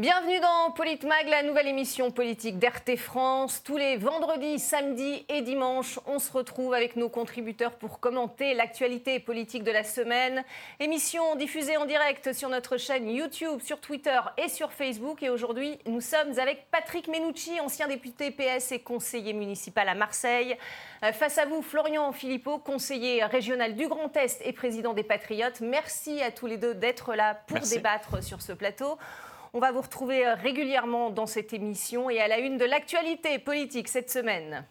Bienvenue dans Politmag, la nouvelle émission politique d'RT France. Tous les vendredis, samedis et dimanches, on se retrouve avec nos contributeurs pour commenter l'actualité politique de la semaine. Émission diffusée en direct sur notre chaîne YouTube, sur Twitter et sur Facebook. Et aujourd'hui, nous sommes avec Patrick Menucci, ancien député PS et conseiller municipal à Marseille. Euh, face à vous, Florian Philippot, conseiller régional du Grand Est et président des Patriotes. Merci à tous les deux d'être là pour débattre sur ce plateau. On va vous retrouver euh, régulièrement dans cette émission et à la une de l'actualité politique cette semaine.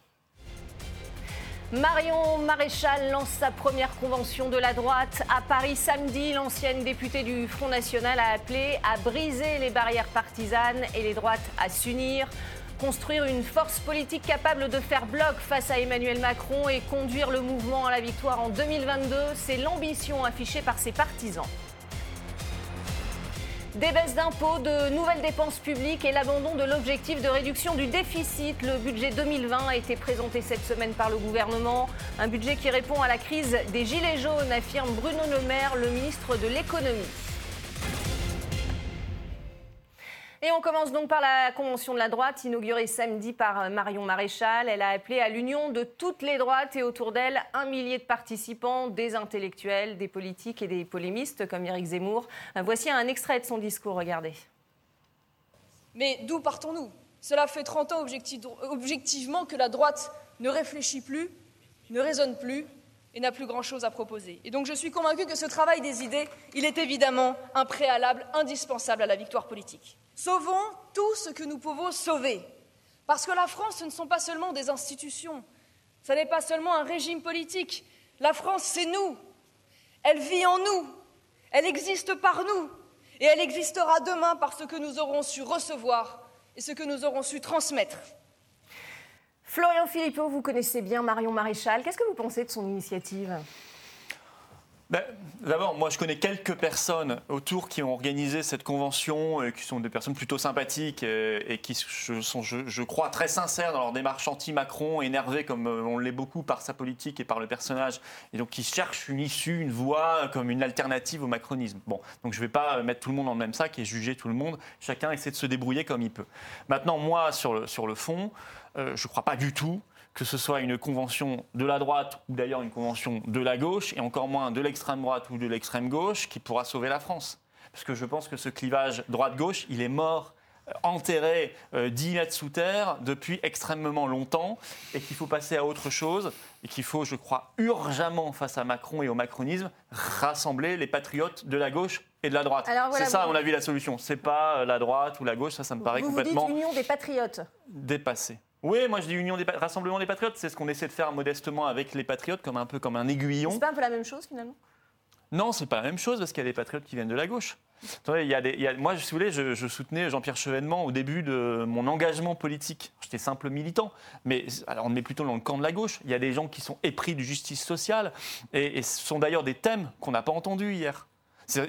Marion Maréchal lance sa première convention de la droite. À Paris samedi, l'ancienne députée du Front National a appelé à briser les barrières partisanes et les droites à s'unir. Construire une force politique capable de faire bloc face à Emmanuel Macron et conduire le mouvement à la victoire en 2022, c'est l'ambition affichée par ses partisans. Des baisses d'impôts, de nouvelles dépenses publiques et l'abandon de l'objectif de réduction du déficit. Le budget 2020 a été présenté cette semaine par le gouvernement. Un budget qui répond à la crise des Gilets jaunes, affirme Bruno Le Maire, le ministre de l'économie. Et on commence donc par la Convention de la droite, inaugurée samedi par euh, Marion Maréchal. Elle a appelé à l'union de toutes les droites et autour d'elle un millier de participants, des intellectuels, des politiques et des polémistes comme Éric Zemmour. Euh, voici un extrait de son discours, regardez. Mais d'où partons-nous? Cela fait 30 ans objectivement que la droite ne réfléchit plus, ne raisonne plus et n'a plus grand-chose à proposer. Et donc je suis convaincu que ce travail des idées, il est évidemment un préalable indispensable à la victoire politique. Sauvons tout ce que nous pouvons sauver. Parce que la France, ce ne sont pas seulement des institutions, ce n'est pas seulement un régime politique. La France, c'est nous. Elle vit en nous. Elle existe par nous. Et elle existera demain par ce que nous aurons su recevoir et ce que nous aurons su transmettre. Florian Philippot, vous connaissez bien Marion Maréchal. Qu'est-ce que vous pensez de son initiative? Ben, d'abord, moi, je connais quelques personnes autour qui ont organisé cette convention, et qui sont des personnes plutôt sympathiques et, qui sont, je, crois, très sincères dans leur démarche anti-Macron, énervées comme euh, on l'est beaucoup par sa politique et par le personnage, et donc qui cherchent une issue, une voie comme une alternative au macronisme. Bon, donc je ne vais pas mettre tout le monde dans le même sac et juger tout le monde. Chacun essaie de se débrouiller comme il peut. Maintenant, moi, sur le, sur le fond, euh, je ne crois pas du tout que ce soit une convention de la droite ou d'ailleurs une convention de la gauche, et encore moins de l'extrême droite ou de l'extrême gauche, qui pourra sauver la France. Parce que je pense que ce clivage droite-gauche, il est mort euh, enterré 10 euh, mètres sous terre depuis extrêmement longtemps et qu'il faut passer à autre chose et qu'il faut, je crois, urgemment face à Macron et au macronisme, rassembler les patriotes de la gauche et de la droite. c'est ça, à mon avis, la solution. C'est pas euh, la droite ou la gauche, ça, ça me paraît complètement. Vous dites union des patriotes. Dépassé. Oui, moi je dis Union des Rassemblement des Patriotes, c'est ce qu'on essaie de faire modestement avec les Patriotes, comme un peu comme un aiguillon. C'est pas un peu la même chose finalement? Non, c'est pas la même chose parce qu'il y a des Patriotes qui viennent de la gauche. il y a des, moi, si vous voulez, je, soutenais Jean-Pierre Chevènement au début de mon engagement politique. J'étais simple militant, mais alors on est plutôt dans le camp de la gauche. Il y a des gens qui sont épris de justice sociale, et, et ce sont d'ailleurs des thèmes qu'on n'a pas entendus hier.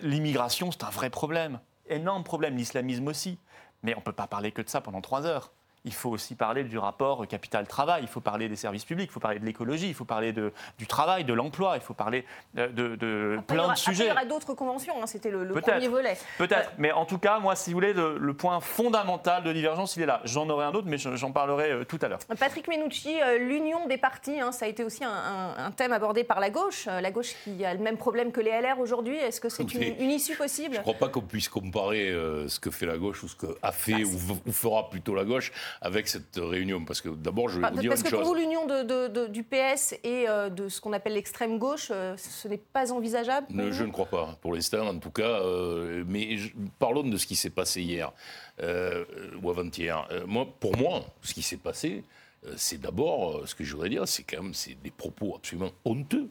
L'immigration, c'est un vrai problème, énorme problème, l'islamisme aussi. Mais on ne peut pas parler que de ça pendant trois heures il faut aussi parler du rapport capital-travail, il faut parler des services publics, il faut parler de l'écologie, il faut parler de, du travail, de l'emploi, il faut parler de, de, plein de sujets. il y aura d'autres conventions, hein, c'était le, premier volet. Peut-être, mais en tout cas, moi, si vous voulez, le, point fondamental de divergence, il est là. J'en aurai un autre, mais j'en parlerai euh, tout à l'heure. Patrick Menucci, euh, l'union des partis, hein, ça a été aussi un, thème abordé par la gauche, euh, la gauche qui a le même problème que les LR aujourd'hui. Est-ce que c'est une, issue possible? Je ne crois pas qu'on puisse comparer ce que fait la gauche ou ce que a fait bah, ou fera plutôt la gauche avec cette réunion Parce que d'abord, je vais vous dire une chose. Parce que pour vous, l'union de, du PS et euh, de ce qu'on appelle l'extrême gauche, euh, ce n'est pas envisageable Je ne crois pas, pour l'instant en tout cas. Euh, mais parlons de ce qui s'est passé hier ou avant-hier. moi, pour moi, ce qui s'est passé, c'est d'abord, ce que je voudrais dire, c'est quand même des propos absolument honteux.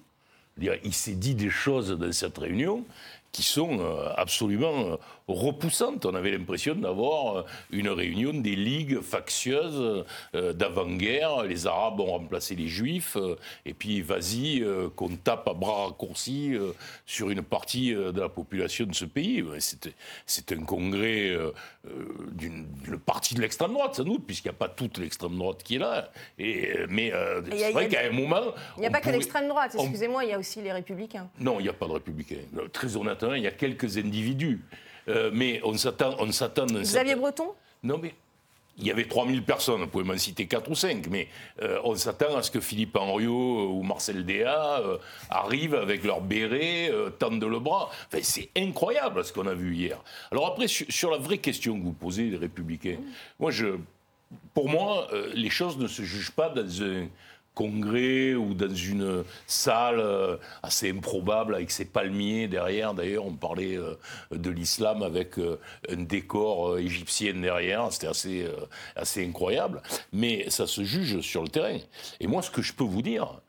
Il s'est dit des choses dans cette réunion qui sont absolument repoussante. On avait l'impression d'avoir euh, une réunion des ligues factieuses euh, d'avant-guerre. Les Arabes ont remplacé les Juifs, euh, et puis vas-y, qu'on tape à bras raccourcis sur une partie de la population de ce pays. C'est un congrès d'une partie de l'extrême droite, sans doute, puisqu'il n'y a pas toute l'extrême droite qui est là. Et, mais c'est vrai qu'à un moment. Il n'y a pas que l'extrême droite, excusez-moi, il y a aussi les républicains. Non, il n'y a pas de républicains. Très honnêtement, il y a quelques individus. Euh, mais on s'attend. On s'attend Xavier Breton Non, mais il y avait 3000 personnes, vous pouvez m'en citer 4 ou 5, mais euh, on s'attend à ce que Philippe Henriot ou Marcel Déa euh, arrivent avec leur béret, tendent le bras. Enfin, c'est incroyable ce qu'on a vu hier. Alors après, sur, sur, la vraie question que vous posez, les républicains, moi, je, pour moi, les choses ne se jugent pas dans un congrès ou dans une salle euh, assez improbable avec ses palmiers derrière. D'ailleurs, on parlait euh, de l'islam avec euh, un décor égyptien derrière. C'était assez, assez incroyable. Mais ça se juge sur le terrain. Et moi, ce que je peux vous dire,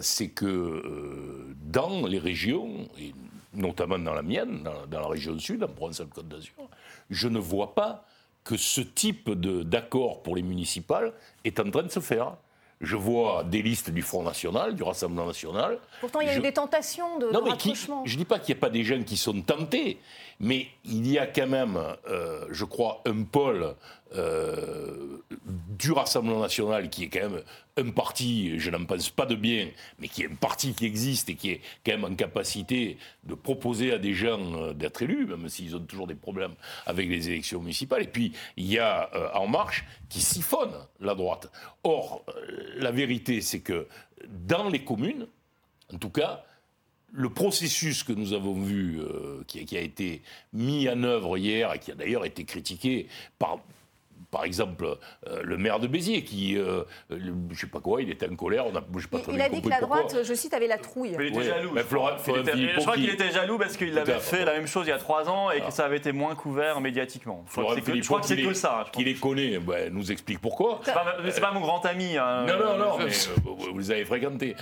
c'est que dans les régions, et notamment dans la mienne, dans, la région sud, en Provence-Alpes-Côte d'Azur, je ne vois pas que ce type d'accord pour les municipales est en train de se faire je vois des listes du Front National, du Rassemblement National. Pourtant, il y a eu des tentations de, non, de rapprochement. je ne dis pas qu'il n'y a pas des jeunes qui sont tentés, mais il y a quand même, euh, je crois, un pôle euh, du Rassemblement national qui est quand même un parti, je n'en pense pas de bien, mais qui est un parti qui existe et qui est quand même en capacité de proposer à des gens euh, d'être élus, même s'ils ont toujours des problèmes avec les élections municipales. Et puis, il y a En Marche qui siphonne la droite. Or, la vérité, c'est que dans les communes, en tout cas, le processus que nous avons vu, euh, qui, qui, a été mis en œuvre hier et qui a d'ailleurs été critiqué par par exemple, euh, le maire de Béziers, qui, euh, je ne sais pas quoi, il était en colère. On a, pas il, il a dit que la droite, je cite, avait la trouille. il était jaloux. je, crois qu'il était jaloux parce qu'il avait fait la même chose il y a trois ans et que ça avait été moins couvert médiatiquement. Je crois que c'est que, ça. Qui les connaît, nous explique pourquoi. C'est pas, pas mon grand ami. Hein. non, non, non, mais vous les avez fréquentés.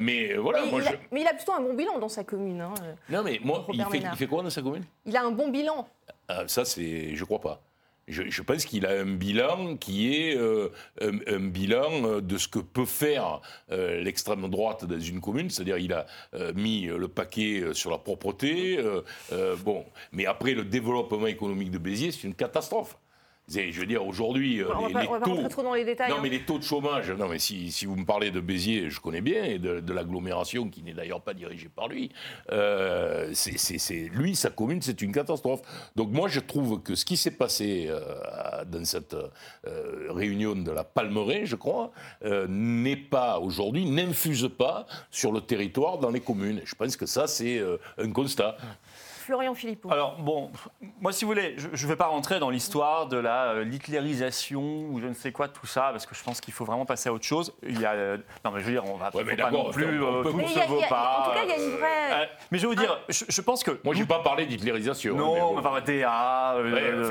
mais voilà. Mais, il a, plutôt un bon bilan dans sa commune. Hein, non, mais moi, il fait, il fait, quoi dans sa commune? Il a un bon bilan. Ah, ça, c'est, je crois pas. Je, pense qu'il a un bilan qui est euh, un, bilan euh, de ce que peut faire euh, l'extrême droite dans une commune, c'est-à-dire il a mis le paquet sur la propreté. bon, mais après le développement économique de Béziers, c'est une catastrophe. Je veux dire, aujourd'hui, euh, les, les taux. Trop dans les détails, non, hein. mais les taux de chômage. Non, mais si, si, vous me parlez de Béziers, je connais bien, et de, l'agglomération qui n'est d'ailleurs pas dirigée par lui. Euh, c'est lui, sa commune, c'est une catastrophe. Donc moi, je trouve que ce qui s'est passé euh, dans cette réunion de la Palmeraie, je crois, n'est pas aujourd'hui, n'infuse pas sur le territoire dans les communes. Je pense que ça, c'est un constat. Florian Philippot. Alors, bon, moi, si vous voulez, je ne vais pas rentrer dans l'histoire de la euh, hitlérisation ou je ne sais quoi, tout ça, parce que je pense qu'il faut vraiment passer à autre chose. Il y a, euh, non, mais je veux dire, on va ouais, pas non plus, euh, tout ne se vaut pas. En tout cas, il y a une vraie... mais je vais vous dire, je, pense que... Moi, je n'ai pas parlé d'hitlérisation. Non, mais bon. enfin, DA,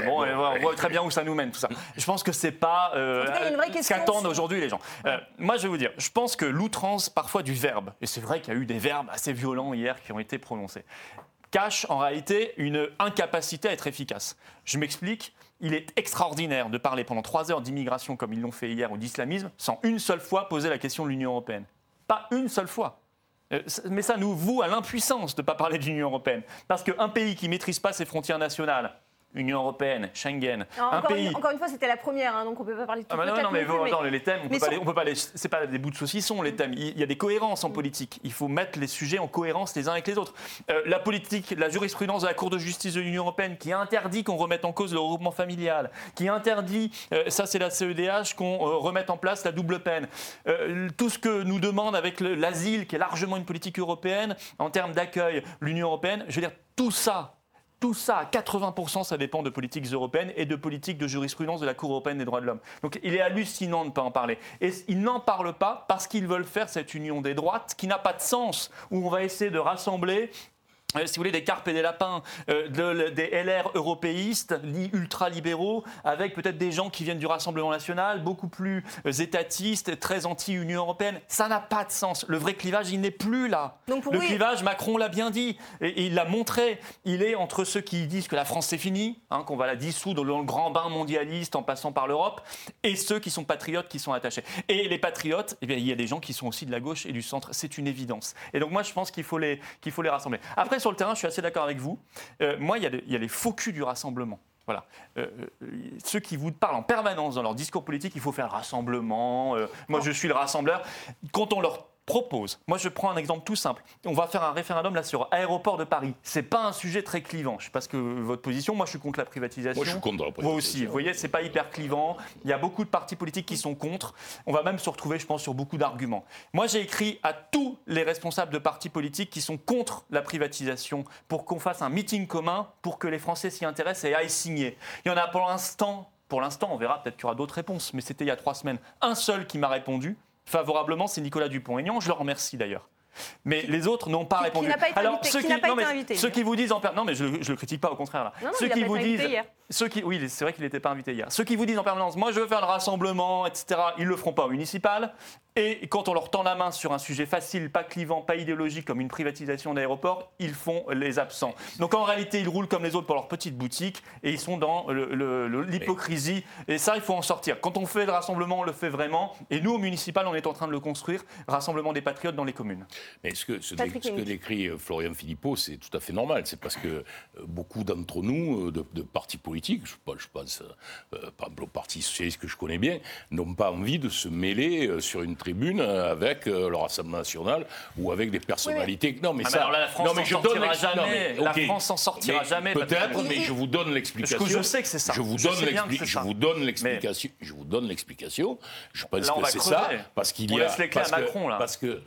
bon, on voit très bien où ça nous mène, tout ça. Je pense que c'est pas ce qu'attendent aujourd'hui les gens. moi, je vais vous dire, je pense que l'outrance, parfois, du verbe, et c'est vrai qu'il y a eu des verbes assez violents hier qui ont été prononcés, cache en réalité une incapacité à être efficace. Je m'explique. Il est extraordinaire de parler pendant trois heures d'immigration comme ils l'ont fait hier ou d'islamisme sans une seule fois poser la question de l'Union européenne. Pas une seule fois. Euh, mais ça nous voue à l'impuissance de ne pas parler de l'Union européenne. Parce qu'un pays qui ne maîtrise pas ses frontières nationales, Union européenne, Schengen, un encore, pays. Une, encore une fois, c'était la première, hein, donc on ne peut pas parler de tout. Ah bah non, mais, les thèmes, on peut peut pas les, c'est pas des bouts de saucisson les thèmes. Il y a des cohérences en mm. politique. Il faut mettre les sujets en cohérence les uns avec les autres. Euh, la politique, la jurisprudence de la Cour de justice de l'Union européenne qui interdit qu'on remette en cause le regroupement familial, qui interdit, euh, ça c'est la CEDH, qu'on euh, remette en place la double peine. tout ce que nous demande avec l'asile, qui est largement une politique européenne en termes d'accueil, l'Union européenne, je veux dire, tout ça, tout ça, 80%, ça dépend de politiques européennes et de politiques de jurisprudence de la Cour européenne des droits de l'homme. Donc il est hallucinant de ne pas en parler. Et ils n'en parlent pas parce qu'ils veulent faire cette union des droites qui n'a pas de sens, où on va essayer de rassembler euh, si vous voulez, des carpes et des lapins, euh, des LR européistes, ultra-libéraux, avec peut-être des gens qui viennent du Rassemblement national, beaucoup plus euh, étatistes, très anti-Union européenne. Ça n'a pas de sens. Le vrai clivage, il n'est plus là. le clivage, Macron l'a bien dit, et, il l'a montré. Il est entre ceux qui disent que la France c'est fini, hein, qu'on va la dissoudre dans le grand bain mondialiste en passant par l'Europe, et ceux qui sont patriotes, qui sont attachés. Et les patriotes, eh bien, il y a des gens qui sont aussi de la gauche et du centre. C'est une évidence. Et donc moi, je pense qu'il faut les, qu'il faut les rassembler. Après, sur le terrain, je suis assez d'accord avec vous. Euh, moi, il y, a les faux culs du rassemblement. Voilà. Euh, euh, ceux qui vous parlent en permanence dans leur discours politique, il faut faire le rassemblement. moi, je suis le rassembleur. Quand on leur propose, moi je prends un exemple tout simple, on va faire un référendum là sur aéroport de Paris. C'est pas un sujet très clivant. Je sais pas ce que votre position. Moi je suis contre la privatisation. Moi je suis contre la privatisation. Moi aussi. Vous voyez, c'est pas hyper clivant. Il y a beaucoup de partis politiques qui sont contre. On va même se retrouver, je pense, sur beaucoup d'arguments. Moi j'ai écrit à tous les responsables de partis politiques qui sont contre la privatisation pour qu'on fasse un meeting commun pour que les Français s'y intéressent et aillent signer. Il y en a pour l'instant. Pour l'instant, on verra peut-être qu'il y aura d'autres réponses, mais c'était il y a trois semaines. Un seul qui m'a répondu, favorablement, c'est Nicolas Dupont-Aignan. Je le remercie d'ailleurs. Mais les autres n'ont pas qui répondu. n'a pas été invité- ceux qui pas non, été mais invité, ceux qui vous disent en per- non, mais je, je le critique pas, au contraire. Là. Non, non, ceux qui pas vous disent, hier. Ceux qui, oui, c'est vrai qu'il n'était pas invité hier. Ceux qui vous disent en permanence, moi je veux faire le rassemblement, etc. Ils le feront pas au municipal. Et quand on leur tend la main sur un sujet facile, pas clivant, pas idéologique, comme une privatisation d'aéroport, ils font les absents. Donc en réalité, ils roulent comme les autres pour leur petite boutique et ils sont dans l'hypocrisie. Et ça, il faut en sortir. Quand on fait le rassemblement, on le fait vraiment. Et nous, au municipal, on est en train de le construire. Rassemblement des patriotes dans les communes. Mais ce que, ce, Patrick ce que Hénique. décrit euh, Florian Philippot, c'est tout à fait normal. C'est parce que euh, beaucoup d'entre nous, euh, de, de partis politiques, je, pense- je pense euh, par exemple au Parti Socialiste que je connais bien, n'ont pas envie de se mêler euh, sur une tribune euh, avec euh, le Rassemblement national ou avec des personnalités. Non, mais Ah, ça. alors là, la France s'en je sortira jamais. non, mais, La ok. France s'en sortira Mais jamais, Peut-être, mais je vous donne l'explication. Je sais que. Je vous Je donne sais que c'est je ça. vous donne l'explication. Je vous donne l'explication. Je pense Là, que c'est ça parce qu'il y a laisse les clés à parce que- Macron, là. parce que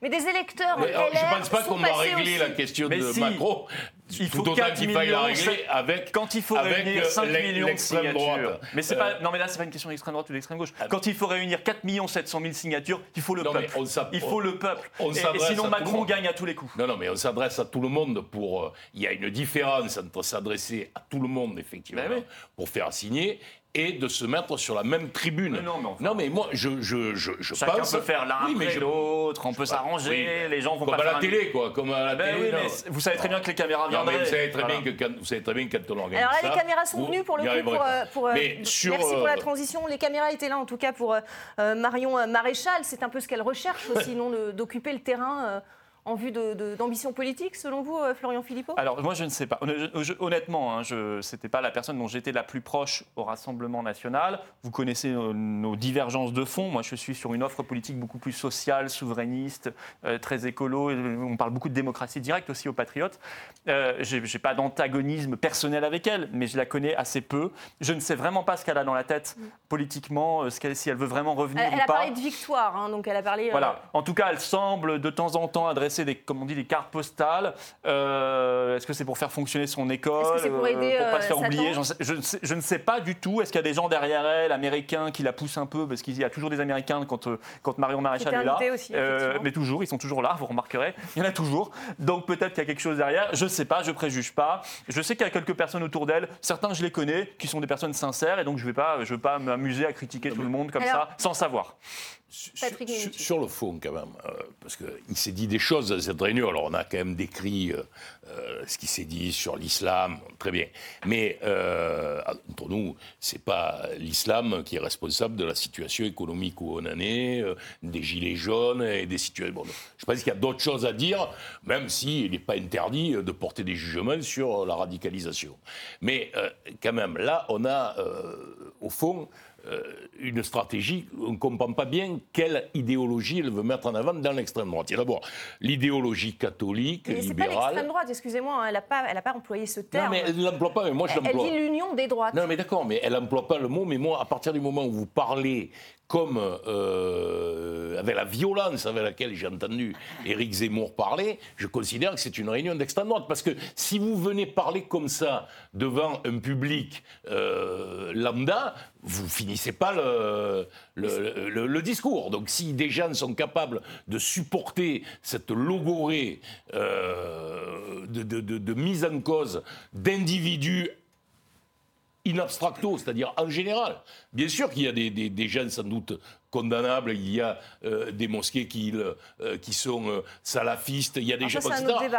Mais des électeurs mais, alors, je LR ne pense pas qu'on va régler aussi. la question Mais de si. Macron. Il faut autant 4 qu'il faille la millions, régler avec. Quand il faut avec, réunir euh, 5 l'ex- millions de signatures. droite. Mais, c'est Euh, pas, non, mais là, c'est pas une question d'extrême droite ou d'extrême gauche. Quand il faut réunir 4 700 000 signatures, il faut le Non, mais peuple. Il faut le peuple. on Et- sinon, Macron gagne à tous les coups. Non, non, mais on s'adresse à tout le monde pour. euh, Il y a une différence entre s'adresser à tout le monde, effectivement, Ben oui. pour faire signer, et de se mettre sur la même tribune. Mais non, mais enfin- moi, je, je, je, je Chacun pense. peut faire l'un Oui, après je- l'autre, on peut s'arranger, Oui, les gens vont Comme pas à la faire un- télé, quoi. Comme à la Ben télé. oui, non. mais vous savez très bien que les caméras Non, viendraient. mais vous savez très Voilà. bien que quand, vous savez très bien que quand on organise Alors là, ça, les caméras sont venues pour le coup pour, euh, pour, euh, Mais sur, merci pour la euh, transition. Les caméras étaient là en tout cas pour euh, Marion Maréchal. C'est un peu ce qu'elle recherche aussi, non, d'occuper le terrain euh, en vue d'ambition politique, selon vous, euh, Florian Philippot? Alors moi je ne sais pas. Honn- je- honnêtement, hein, je c'était pas la personne dont j'étais la plus proche au Rassemblement national. Vous connaissez nos, nos divergences de fond. Moi je suis sur une offre politique beaucoup plus sociale, souverainiste, euh, très écolo. On parle beaucoup de démocratie directe aussi aux patriotes. Euh, j'ai j'ai pas d'antagonisme personnel avec elle, mais je la connais assez peu. Je ne sais vraiment pas ce qu'elle a dans la tête politiquement, euh, ce qu'elle- si elle veut vraiment revenir Elle, elle ou a pas. parlé de victoire, hein, donc elle a parlé. euh, Voilà. En tout cas, elle semble de temps en temps adresser des, comme on dit, des cartes postales. Euh, Est-ce que c'est pour faire fonctionner son école Est-ce que c'est pour aider, pour pas euh, se faire oublier? Je, ne sais, je ne sais pas du tout. Est-ce qu'il y a des gens derrière elle, américains, qui la poussent un peu? Parce qu'il y a toujours des Américains quand, euh, quand Marion Maréchal est là. aussi, mais toujours, ils sont toujours là, vous remarquerez. Il y en a toujours. Donc peut-être qu'il y a quelque chose derrière. Je ne sais pas, je préjuge pas. Je sais qu'il y a quelques personnes autour d'elle. Certains, je les connais, qui sont des personnes sincères. Et donc je ne vais pas, je vais pas m'amuser à critiquer tout le monde comme Alors- ça, sans savoir. Sur, Patrick sur- Minucci. sur le fond, quand même, euh, parce qu'il s'est dit des choses à cette réunion. Alors, on a quand même décrit euh, euh, ce qui s'est dit sur l'islam, très bien. Mais euh, entre nous, c'est pas l'islam qui est responsable de la situation économique où on en est, des gilets jaunes et des situations. Bon, je pense qu'il y a d'autres choses à dire, même s'il n'est pas interdit de porter des jugements sur la radicalisation. Mais quand même, là, on a, au fond, une stratégie, on ne comprend pas bien quelle idéologie elle veut mettre en avant dans l'extrême droite. Il y a d'abord l'idéologie catholique, Mais c'est pas libérale. l'extrême droite, excusez-moi, hein, elle n'a pas, pas employé ce non, terme. mais elle ne l'emploie pas, mais moi je elle, elle l'emploie. dit l'union des droites. Non, mais d'accord, mais elle n'emploie pas le mot, mais moi, à partir du moment où vous parlez comme euh, avec la violence avec laquelle j'ai entendu Éric Zemmour parler, je considère que c'est une réunion d'extrême droite. Parce que si vous venez parler comme ça devant un public euh, lambda, vous finissez pas le, discours. Donc si des gens sont capables de supporter cette logorée euh, de mise en cause d'individus in abstracto, c'est-à-dire en général. Bien sûr qu'il y a des, gens sans doute condamnables, il y a euh, des mosquées qui, euh, qui sont euh, salafistes, il y a des ça, gens.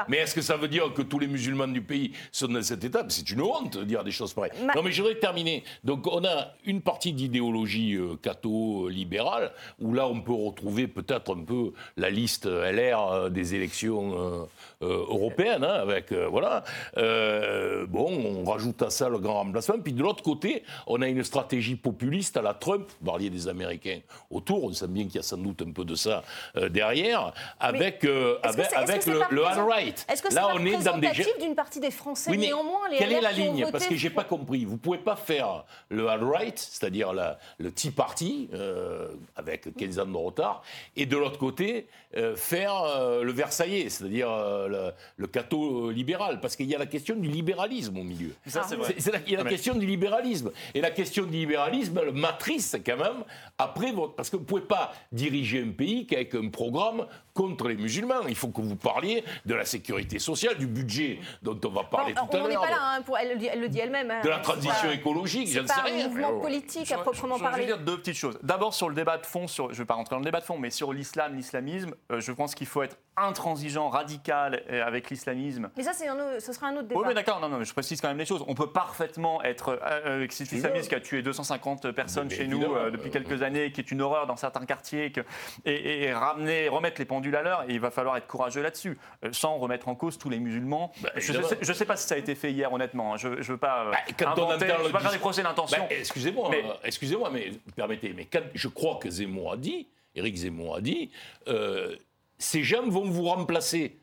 Mais est-ce que ça veut dire que tous les musulmans du pays sont dans cette étape C'est une honte de dire des choses pareilles. Ma- Non mais je voudrais terminer. Donc on a une partie d'idéologie catho-libérale, où là on peut retrouver peut-être un peu la liste LR des élections européennes, hein, avec, voilà. Bon, on rajoute à ça le grand remplacement. Puis de l'autre côté, on a une stratégie populiste à la Trump, vous parliez des Américains autour. On sent bien qu'il y a sans doute un peu de ça euh, derrière, avec, euh, avec, avec le, le alt-right. Est-ce que c'est on est dans des représentatif d'une partie des Français oui, mais néanmoins les quelle est la ligne voté Parce que j'ai pas compris. Vous pouvez pas faire le alt-right, c'est-à-dire la- le Tea Party, euh, avec 15 ans de retard, et de l'autre côté, euh, faire euh, le Versaillais, c'est-à-dire euh, le, le catho libéral. Parce qu'il y a la question du libéralisme au milieu. Ça, c'est vrai. C'est- c'est la- il y a la Mais- question du libéralisme. Et la question du libéralisme, elle matrice quand même après votre. Parce que vous ne pouvez pas diriger un pays qu'avec un programme contre les musulmans. Il faut que vous parliez de la sécurité sociale, du budget dont on va parler Bon, tout à on n'est l'heure. pas là, hein, pour, elle, le dit- elle le dit elle-même. hein. de la transition pas- écologique, j'en sais rien. un mouvement politique à Je- proprement je, je vais parler. dire deux petites choses. D'abord sur le débat de fond, sur, je ne vais pas rentrer dans le débat de fond, mais sur l'islam, l'islamisme, euh, je pense qu'il faut être intransigeant, radical euh, avec l'islamisme. Mais ça, c'est ce sera un autre débat. Oui, mais d'accord, non, non, mais je précise quand même les choses. On peut parfaitement être euh, avec cet islamiste qui a tué 250 personnes Mais chez nous euh, depuis euh, quelques années, qui est une horreur dans certains quartiers, que- et, et ramener, remettre les pendules à l'heure. Et il va falloir être courageux là-dessus, euh, sans remettre en cause tous les musulmans. Bah, je ne sais, pas si ça a été fait hier, honnêtement. hein. Je ne veux pas euh, Bah, inventer, je veux pas faire des procès d'intention. Ben, excusez-moi, Mais- euh, excusez-moi, mais permettez, mais quand je crois que Zemmour a dit, Éric Zemmour a dit, euh, ces gens vont vous remplacer.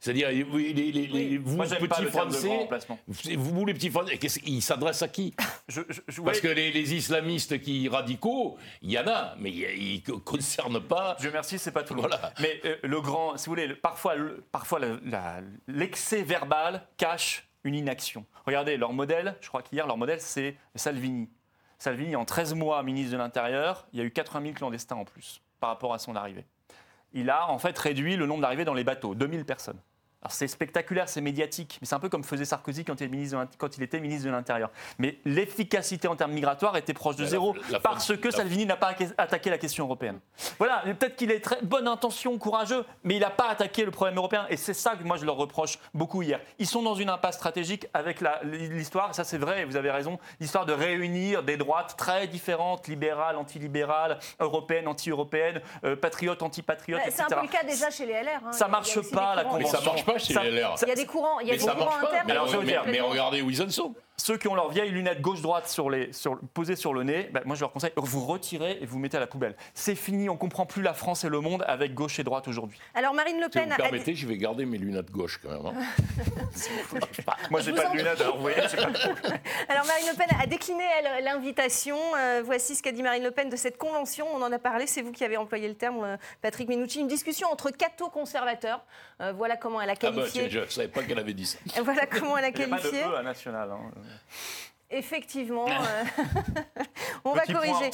C'est-à-dire, vous, les, les- vous Moi, petits Français, vous, vous, les petits Français, ils s'adressent à qui Je- je- je- Parce que les, islamistes qui radicaux, il y en a, mais ils ne concernent pas. Dieu merci, c'est pas tout le monde. Voilà. Mais euh, le grand, si vous voulez, le- parfois, le- parfois l'excès verbal cache une inaction. Regardez, leur modèle, je crois qu'hier, leur modèle, c'est Salvini. Salvini, en 13 mois, ministre de l'Intérieur, il y a eu 80 000 clandestins en plus par rapport à son arrivée. Il a en fait réduit le nombre d'arrivées dans les bateaux, 2000 personnes. Alors c'est spectaculaire, c'est médiatique, mais c'est un peu comme faisait Sarkozy quand il, était ministre de l'Int- quand il était ministre de l'Intérieur. Mais l'efficacité en termes migratoires était proche de zéro la- parce que la- Salvini n'a pas atta- attaqué la question européenne. Voilà, peut-être qu'il est très bonne intention, courageux, mais il n'a pas attaqué le problème européen. Et c'est ça que moi je leur reproche beaucoup hier. Ils sont dans une impasse stratégique avec l'histoire, ça c'est vrai, et vous avez raison, l'histoire de réunir des droites très différentes, libérales, antilibérales, européennes, anti-européennes, euh, patriotes, antipatriotes, Ouais, C'est etc. un peu le cas déjà chez les LR. hein. Ça marche pas, la convention. Marche pas chez Ça- les LR. ça- Il y a des courants, il y a des courants internes. Mais, regardez où ils en sont. Ceux qui ont leurs vieilles lunettes gauche-droite sur les, sur, posées sur le nez, ben, moi je leur conseille, vous retirez et vous mettez à la poubelle. C'est fini, on comprend plus la France et le monde avec gauche et droite aujourd'hui. Alors Marine Le Si vous Pen me a permettez, je vais garder mes lunettes gauche quand même. hein. Moi j'ai vous pas en- de lunettes, alors vous voyez, c'est pas Alors Marine Le Pen a décliné l'invitation. Euh, voici ce qu'a dit Marine Le Pen de cette convention. On en a parlé, c'est vous qui avez employé le terme, euh, Patrick Minucci. Une discussion entre catho-conservateurs. Euh, voilà comment elle a Ah bah, qualifié. je ne savais pas qu'elle avait dit ça. Voilà comment elle a Il n'y a pas de qualifié. E à national. hein. Effectivement, euh, on va Petit corriger.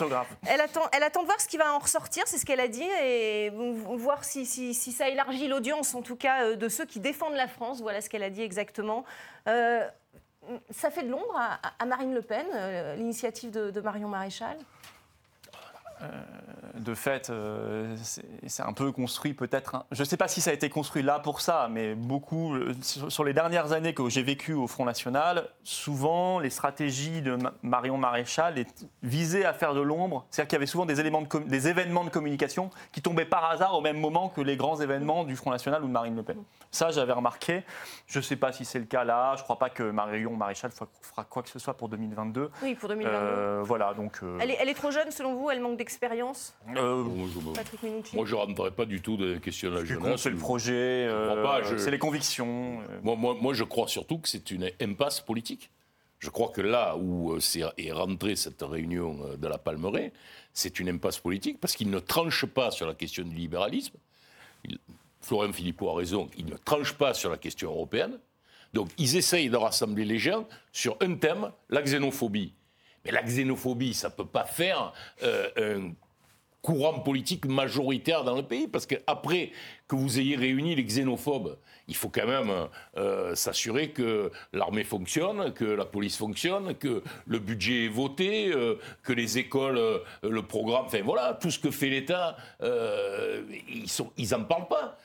Elle attend, elle attend de voir ce qui va en ressortir, c'est ce qu'elle a dit, et voir si, si- si ça élargit l'audience, en tout cas, euh, de ceux qui défendent la France. Voilà ce qu'elle a dit exactement. Euh, ça fait de l'ombre à, à Marine Le Pen, euh, l'initiative de, de Marion Maréchal De fait, euh, c'est un peu construit peut-être. Je ne sais pas si ça a été construit là pour ça, mais beaucoup, euh, sur les dernières années que j'ai vécues au Front National, souvent les stratégies de Ma- Marion Maréchal visaient à faire de l'ombre. C'est-à-dire qu'il y avait souvent des, éléments de des événements de communication qui tombaient par hasard au même moment que les grands événements du Front National ou de Marine Le Pen. Ça, j'avais remarqué. Je ne sais pas si c'est le cas là. Je ne crois pas que Marion Maréchal fera- fera quoi que ce soit pour 2022. Oui, pour 2022. Euh, voilà, donc. euh, Elle, est, elle est trop jeune, selon vous Elle manque d'expérience euh, Moi, je me- Patrick Minucci Moi, je ne rentrerai pas du tout dans les questions de la jeunesse. c'est le projet, euh, comprends pas, je- c'est les convictions. euh. Moi, moi, moi, je crois surtout que c'est une impasse politique. Je crois que là où c'est- est rentrée cette réunion de la Palmeraie, c'est une impasse politique parce qu'il ne tranche pas sur la question du libéralisme. Il- Florent Philippot a raison, il ne tranche pas sur la question européenne. Donc ils essayent de rassembler les gens sur un thème, la xénophobie. Mais la xénophobie, ça ne peut pas faire euh, un courant politique majoritaire dans le pays, parce qu'après que vous ayez réuni les xénophobes, il faut quand même euh, s'assurer que l'armée fonctionne, que la police fonctionne, que le budget est voté, euh, que les écoles, le programme, enfin voilà, tout ce que fait l'État, ils n'en parlent pas.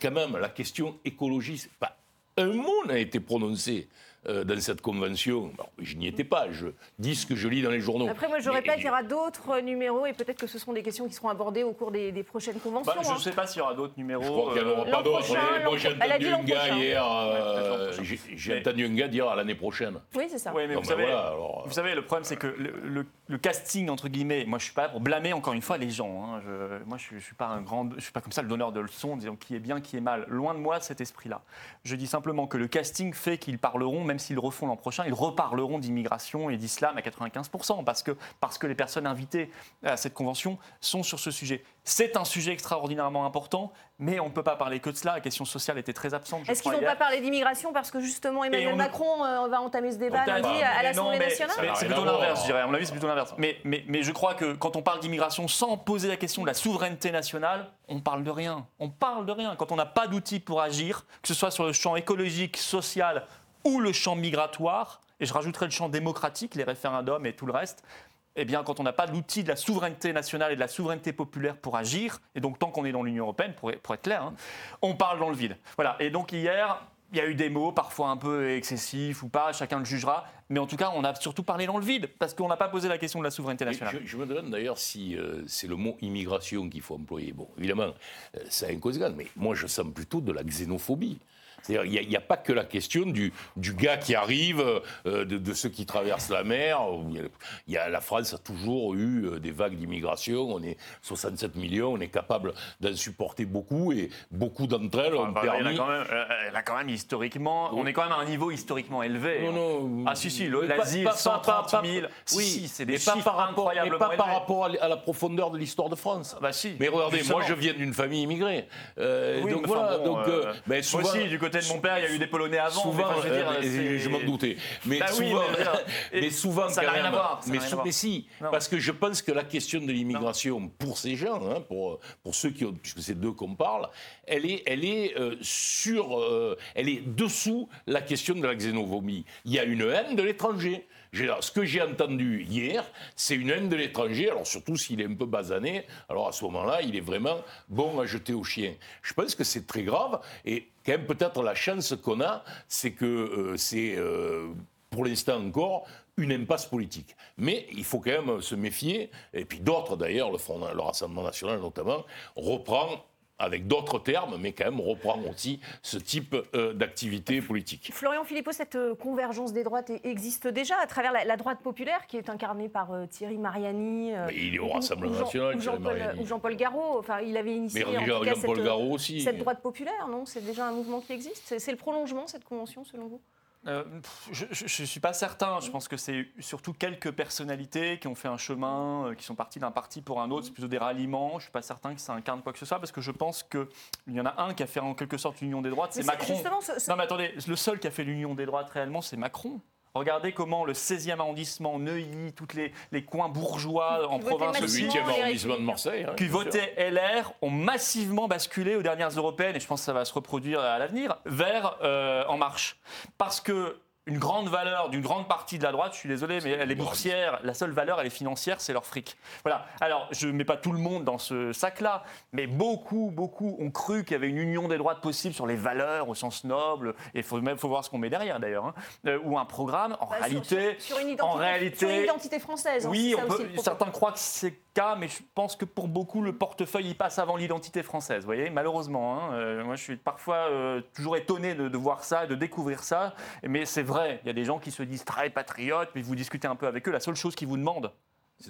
Quand même, la question écologiste, pas un mot n'a été prononcé euh, dans cette convention. Je n'y étais pas, je dis ce que je lis dans les journaux. Après, moi, je Mais- répète, il y aura d'autres numéros et peut-être que ce seront des questions qui seront abordées au cours des, des prochaines conventions. Bah, je hein. ne sais pas s'il y aura d'autres numéros. Je crois qu'il n'y en aura euh, l'an pas d'autres. Moi, j'ai entendu un gars prochain. hier. euh, j'ai entendu un gars dire à l'année prochaine. Oui, c'est ça. Oui, mais Non, vous, savez, voilà, alors, vous savez, le problème, c'est que le, le le casting entre guillemets, moi je suis pas là pour blâmer encore une fois les gens. hein. Je- moi je, suis pas un grand, je suis pas comme ça le donneur de leçons, disant qui est bien, qui est mal. Loin de moi cet esprit-là. Je dis simplement que le casting fait qu'ils parleront, même s'ils refont l'an prochain, ils reparleront d'immigration et d'islam à 95% parce que parce que les personnes invitées à cette convention sont sur ce sujet. C'est un sujet extraordinairement important, mais on ne peut pas parler que de cela. La question sociale était très absente. Est-ce qu'ils crois, vont pas parler d'immigration parce que justement Emmanuel on ne- Macron euh, va entamer ce débat lundi à, à l'Assemblée nationale C'est plutôt l'inverse, je dirais. À mon avis, c'est plutôt l'inverse. Mais, mais, mais je crois que quand on parle d'immigration sans poser la question de la souveraineté nationale, on parle de rien. On parle de rien. Quand on n'a pas d'outils pour agir, que ce soit sur le champ écologique, social ou le champ migratoire, et je rajouterai le champ démocratique, les référendums et tout le reste, eh bien, quand on n'a pas l'outil de la souveraineté nationale et de la souveraineté populaire pour agir, et donc tant qu'on est dans l'Union européenne, pour, pour être clair, hein, on parle dans le vide. Voilà. Et donc hier, il y a eu des mots, parfois un peu excessifs ou pas, chacun le jugera, mais en tout cas, on a surtout parlé dans le vide, parce qu'on n'a pas posé la question de la souveraineté nationale. Je, je me demande d'ailleurs si euh, c'est le mot immigration qu'il faut employer. Bon, évidemment, euh, ça a une conséquence, mais moi je sens plutôt de la xénophobie. C'est-à-dire, il n'y a, pas que la question du, du gars qui arrive, euh, de, de ceux qui traversent la mer. il y a- la France a toujours eu euh, des vagues d'immigration. On est 67 millions, on est capable d'en supporter beaucoup et beaucoup d'entre elles ont Enfin, a permis. quand même, euh, quand même historiquement, on est quand même à un niveau historiquement élevé. Non, non. Ah si, si, le- Mais pas- l'Asie, pas- pas- 130 pas- 000. Si, Oui, si, c'est des mais pas chiffres par rapport, mais pas par rapport à la profondeur de l'histoire de France. Bah si. Mais regardez, Justement. moi je viens d'une famille immigrée. Euh, Oui, donc mais voilà, bon, donc, euh, souvent, moi aussi, du côté de mon père, il y a eu des Polonais avant. souvent, mais enfin, je veux dire, euh, je m'en doutais. Mais Bah oui, souvent, mais souvent ça n'a rien à voir, mais, sou- mais si, Non. parce que je pense que la question de l'immigration pour ces gens, hein, pour, pour ceux qui ont, puisque c'est d'eux qu'on parle, elle est, elle est euh, sur, euh, elle est dessous la question de la xénophobie. Il y a une haine de l'étranger. Ce que j'ai entendu hier, c'est une haine de l'étranger, alors surtout s'il est un peu basané, alors à ce moment-là, il est vraiment bon à jeter au chien. Je pense que c'est très grave, et quand même peut-être la chance qu'on a, c'est que euh, c'est, euh, pour l'instant encore, une impasse politique. Mais il faut quand même se méfier, et puis d'autres d'ailleurs, le, le Rassemblement national notamment, reprend avec d'autres termes, mais quand même reprend aussi ce type euh, d'activité politique. Florian Philippot, cette euh, convergence des droites e- existe déjà à travers la, la droite populaire qui est incarnée par euh, Thierry Mariani. euh, Mais il est au Rassemblement Jean- national, ou Jean-Paul Mariani. ou Jean-Paul Garot. Enfin, il avait initié Mais en Jean- tout cas, cette, Garot aussi. cette droite populaire, non? C'est déjà un mouvement qui existe? C'est le prolongement, cette convention, selon vous? Euh, je ne suis pas certain. Je pense que c'est surtout quelques personnalités qui ont fait un chemin, euh, qui sont partis d'un parti pour un autre. C'est plutôt des ralliements. Je ne suis pas certain que ça incarne quoi que ce soit parce que je pense qu'il y en a un qui a fait en quelque sorte l'union des droites, c'est Macron. Non mais attendez, le seul qui a fait l'union des droites réellement, c'est Macron. Regardez comment le 16e arrondissement, Neuilly, tous les, les coins bourgeois en province Le massivement aussi, 8e les arrondissement de. Marseille. hein, qui votaient LR ont massivement basculé aux dernières européennes, et je pense que ça va se reproduire à l'avenir, vers euh, En Marche. Parce que une grande valeur d'une grande partie de la droite, je suis désolé, mais elle est boursière, la seule valeur, elle est financière, c'est leur fric. Voilà. Alors, je ne mets pas tout le monde dans ce sac-là, mais beaucoup, beaucoup ont cru qu'il y avait une union des droites possible sur les valeurs au sens noble, et il faut même faut voir ce qu'on met derrière d'ailleurs, hein, euh, ou un programme. En bah, réalité, sur, sur une identité, en réalité, sur une identité française. hein, oui, ça aussi certains croient que c'est cas, mais je pense que pour beaucoup, le portefeuille, il passe avant l'identité française. Vous voyez, malheureusement. hein. Euh, moi, je suis parfois euh, toujours étonné de, de voir ça, de découvrir ça. Mais c'est vrai, il y a des gens qui se disent très patriotes, mais vous discutez un peu avec eux, la seule chose qu'ils vous demandent,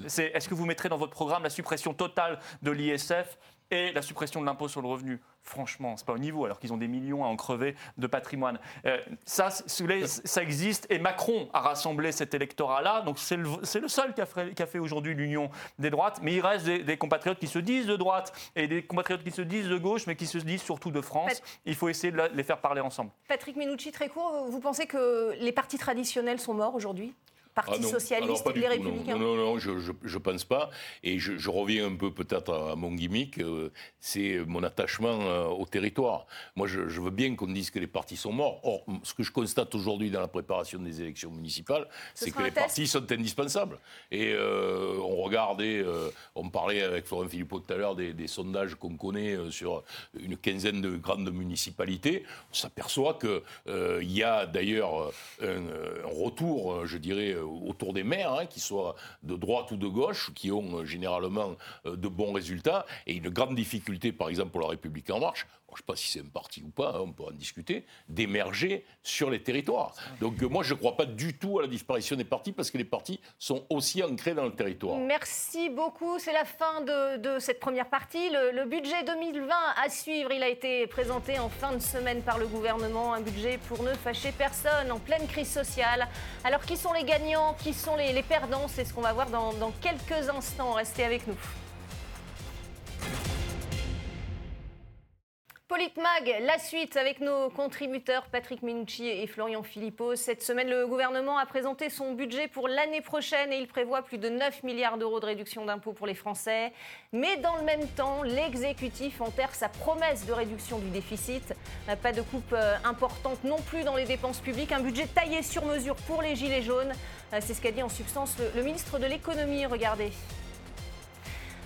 c'est est-ce que vous mettrez dans votre programme la suppression totale de l'ISF et la suppression de l'impôt sur le revenu Franchement, c'est pas au niveau, alors qu'ils ont des millions à en crever de patrimoine. Euh, ça, ça existe, et Macron a rassemblé cet électorat-là, donc c'est le, le seul qui a fait, aujourd'hui l'union des droites, mais il reste des, des compatriotes qui se disent de droite, et des compatriotes qui se disent de gauche, mais qui se disent surtout de France. Il faut essayer de les faire parler ensemble. Patrick Menucci, très court, vous pensez que les partis traditionnels sont morts aujourd'hui? Parti Ah socialiste, les tout, républicains Non, non, non, je, je pense pas. Et je, je reviens un peu peut-être à, mon gimmick, euh, c'est mon attachement euh, au territoire. Moi, je, je veux bien qu'on dise que les partis sont morts. Or, ce que je constate aujourd'hui dans la préparation des élections municipales, Ce c'est que les partis sont indispensables. Et euh, on regardait, euh, on parlait avec Florent Philippot tout à l'heure des, des sondages qu'on connaît sur une quinzaine de grandes municipalités. On s'aperçoit qu'il y a d'ailleurs un, un retour, je dirais, autour des maires, hein, qu'ils soient de droite ou de gauche, qui ont généralement de bons résultats, et une grande difficulté, par exemple, pour la République en marche, je ne sais pas si c'est un parti ou pas, hein, on peut en discuter, d'émerger sur les territoires. Donc moi, je ne crois pas du tout à la disparition des partis parce que les partis sont aussi ancrés dans le territoire. Merci beaucoup. C'est la fin de, cette première partie. Le, budget 2020 à suivre, il a été présenté en fin de semaine par le gouvernement. Un budget pour ne fâcher personne en pleine crise sociale. Alors qui sont les gagnants? Qui sont les, perdants? C'est ce qu'on va voir dans, dans quelques instants. Restez avec nous. Politmag, la suite avec nos contributeurs Patrick Minucci et Florian Philippot. Cette semaine, le gouvernement a présenté son budget pour l'année prochaine et il prévoit plus de 9 milliards d'euros de réduction d'impôts pour les Français. Mais dans le même temps, l'exécutif enterre sa promesse de réduction du déficit. Pas de coupe euh, importante non plus dans les dépenses publiques. Un budget taillé sur mesure pour les Gilets jaunes. Euh, c'est ce qu'a dit en substance le ministre de l'économie. Regardez.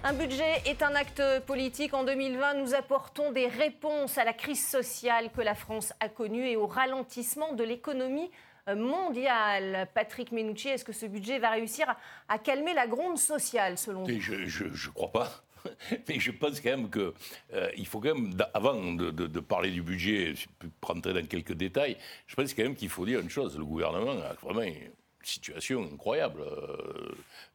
Un budget est un acte politique. En 2020, nous apportons des réponses à la crise sociale que la France a connue et au ralentissement de l'économie mondiale. Patrick Menucci, est-ce que ce budget va réussir à, calmer la gronde sociale, selon vous? Je ne crois pas. Mais je pense quand même qu'il euh, faut quand même, avant de, parler du budget, je peux rentrer dans quelques détails, je pense quand même qu'il faut dire une chose. Le gouvernement a vraiment situation incroyable euh,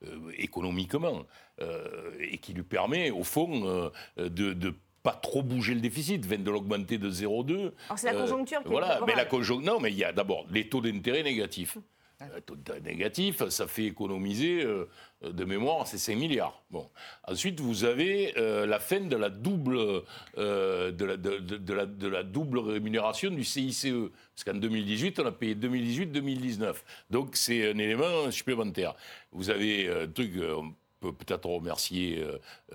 euh, économiquement euh, et qui lui permet, au fond, de, de pas trop bouger le déficit, de l'augmenter de 0,2. C'est la conjoncture qui Voilà, mais la conjoncture. Non, mais il y a d'abord les taux d'intérêt négatifs. Euh, taux négatif, ça fait économiser, euh, de mémoire, c'est 5 milliards. Bon. Ensuite, vous avez euh, la fin de la double, de la, de, la, de, la, double rémunération du CICE. Parce qu'en 2018, on a payé 2018-2019. Donc, c'est un élément supplémentaire. Vous avez un truc, on peut peut-être remercier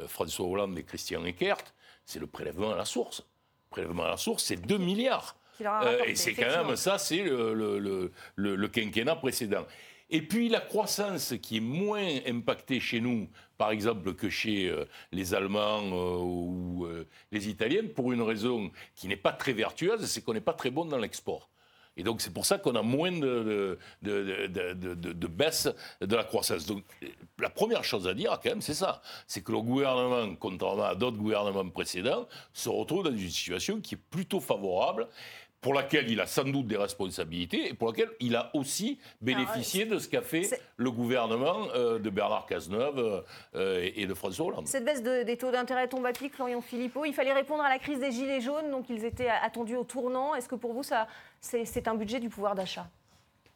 François Hollande et Christian Eckert, c'est le prélèvement à la source. Le prélèvement à la source, c'est 2 milliards. Euh, et c'est quand même ça, c'est le, le, quinquennat précédent. Et puis la croissance qui est moins impactée chez nous, par exemple, que chez euh, les Allemands euh, ou les Italiens, pour une raison qui n'est pas très vertueuse, c'est qu'on n'est pas très bon dans l'export. Et donc c'est pour ça qu'on a moins de, baisse de la croissance. Donc la première chose à dire quand même, c'est ça. C'est que le gouvernement, contrairement à d'autres gouvernements précédents, se retrouve dans une situation qui est plutôt favorable pour laquelle il a sans doute des responsabilités et pour laquelle il a aussi bénéficié de ce qu'a fait le gouvernement euh, de Bernard Cazeneuve euh, et de François Hollande. Cette baisse des taux d'intérêt tombe à pic, Florian Philippot. Il fallait répondre à la crise des Gilets jaunes, donc ils étaient attendus au tournant. Est-ce que pour vous, ça, c'est un budget du pouvoir d'achat?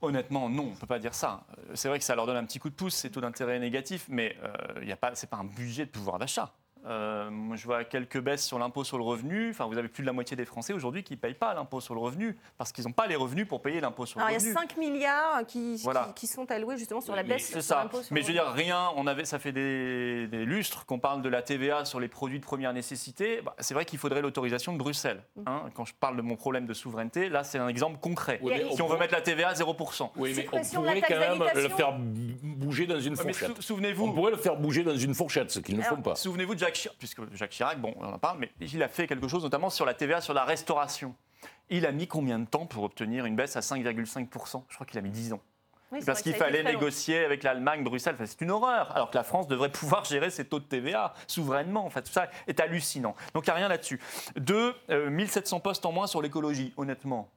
Honnêtement, non, on ne peut pas dire ça. Euh, c'est vrai que ça leur donne un petit coup de pouce, ces taux d'intérêt négatifs, mais ce n'est pas, pas un budget de pouvoir d'achat. Euh, je vois quelques baisses sur l'impôt sur le revenu. Enfin, vous avez plus de la moitié des Français aujourd'hui qui ne payent pas l'impôt sur le revenu parce qu'ils n'ont pas les revenus pour payer l'impôt sur le revenu. Il y a 5 milliards qui, qui, sont alloués justement sur la baisse. C'est ça. Mais je veux dire, rien, on avait, ça fait des, lustres qu'on parle de la TVA sur les produits de première nécessité. Bah, c'est vrai qu'il faudrait l'autorisation de Bruxelles. Mm. Hein. Quand je parle de mon problème de souveraineté, là, c'est un exemple concret. si on, veut mettre la TVA à 0%. Oui, mais on pourrait quand même le faire bouger dans une fourchette. Souvenez-vous. On pourrait le faire bouger dans une fourchette, ce qu'ils ne font pas. Souvenez-vous de Jacques Chirac, puisque Jacques Chirac, bon, on en parle, mais il a fait quelque chose notamment sur la TVA sur la restauration. Il a mis combien de temps pour obtenir une baisse à 5,5% Je crois qu'il a mis 10 ans. parce qu'il fallait négocier avec l'Allemagne, Bruxelles. c'est une horreur. Alors que la France devrait pouvoir gérer ses taux de TVA souverainement. En fait, tout ça est hallucinant. Donc il n'y a rien là-dessus. Deux, 1700 euh, postes en moins sur l'écologie, honnêtement.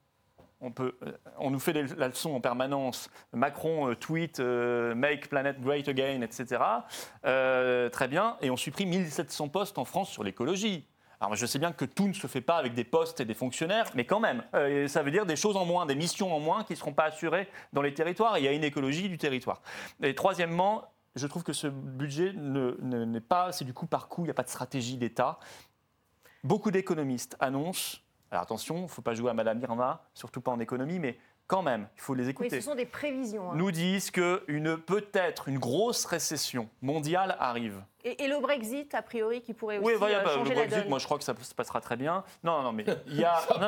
Euh, on, nous fait la leçon en permanence. Macron euh, tweet Make Planet Great Again, etc. très bien. Et on supprime 1700 postes en France sur l'écologie. Alors je sais bien que tout ne se fait pas avec des postes et des fonctionnaires, mais quand même, euh, ça veut dire des choses en moins, des missions en moins qui ne seront pas assurées dans les territoires. il y a une écologie du territoire. Et troisièmement, je trouve que ce budget n'est pas, c'est du coup par coup, il n'y a pas de stratégie d'État. Beaucoup d'économistes annoncent, alors attention, il ne faut pas jouer à Madame Irma, surtout pas en économie, mais quand même, il faut les écouter. Oui, ce sont des prévisions. Hein. Nous disent qu'une peut-être une grosse récession mondiale arrive. Et, le Brexit, a priori, qui pourrait aussi oui, bah, changer le Brexit, moi je crois que ça se passera très bien. Non, non, mais il y a, non,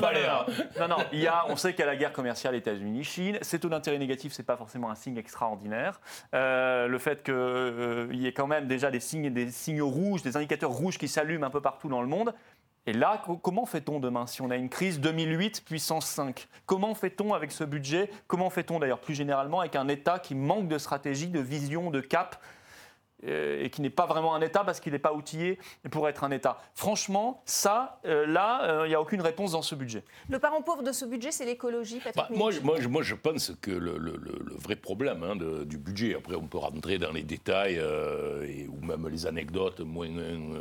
non, non, il y a, on sait qu'il y a la guerre commerciale États-Unis-Chine. Ces taux d'intérêt négatifs, c'est pas forcément un signe extraordinaire. Euh, le fait qu'il euh, y ait quand même déjà des signes, des signaux rouges, des indicateurs rouges qui s'allument un peu partout dans le monde, Et là, comment fait-on demain si on a une crise 2008 puissance 5 Comment fait-on avec ce budget? Comment fait-on d'ailleurs plus généralement avec un État qui manque de stratégie, de vision, de cap et qui n'est pas vraiment un État parce qu'il n'est pas outillé pour être un État. Franchement, ça, euh, là, euh, il n'y a aucune réponse dans ce budget. Le parent pauvre de ce budget, c'est l'écologie, bah, moi, moi, moi, je pense que le, vrai problème hein, du budget, après on peut rentrer dans les détails et, ou même les anecdotes, moins un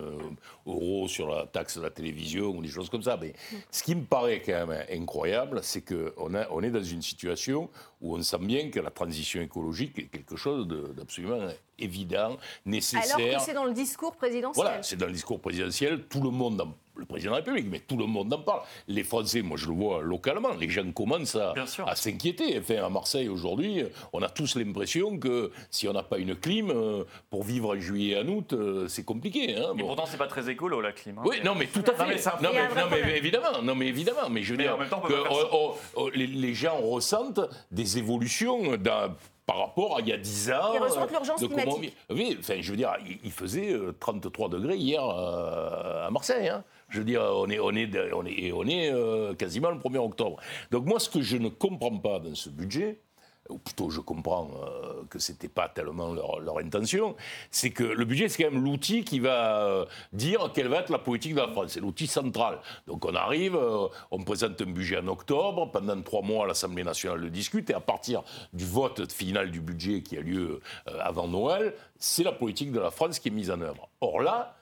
euro sur la taxe de la télévision ou des choses comme ça, mais ce qui me paraît quand même incroyable, c'est qu'on on est dans une situation où on sent bien que la transition écologique est quelque chose d'absolument évident, nécessaire. Alors que c'est dans le discours présidentiel. Voilà, c'est dans le discours présidentiel, tout le monde en le président de la République, mais tout le monde en parle. Les Français, moi je le vois localement, les gens commencent à, à s'inquiéter. Enfin, à Marseille aujourd'hui, on a tous l'impression que si on n'a pas une clim, euh, pour vivre en juillet et en août, euh, c'est compliqué. Hein. Et pourtant, c'est pas très écolo la clim. Hein. Oui, non, mais tout à fait. Non, mais, évidemment, non, mais évidemment, mais je veux dire que oh, oh, oh, les, les, gens ressentent des évolutions dans par rapport à il y a 10 ans. Ils ressentent l'urgence climatique. Oui, enfin, je veux dire, il faisait 33 euh, degrés hier euh, à Marseille. Hein. Je veux dire, on est, on est, on est, on est euh, quasiment le 1er octobre. Donc moi, ce que je ne comprends pas dans ce budget, ou plutôt je comprends euh, que ce n'était pas tellement leur, intention, c'est que le budget, c'est quand même l'outil qui va euh, dire quelle va être la politique de la France. C'est l'outil central. Donc on arrive, euh, on présente un budget en octobre, pendant trois mois, l'Assemblée nationale le discute, et à partir du vote final du budget qui a lieu avant Noël, c'est la politique de la France qui est mise en œuvre. Or là,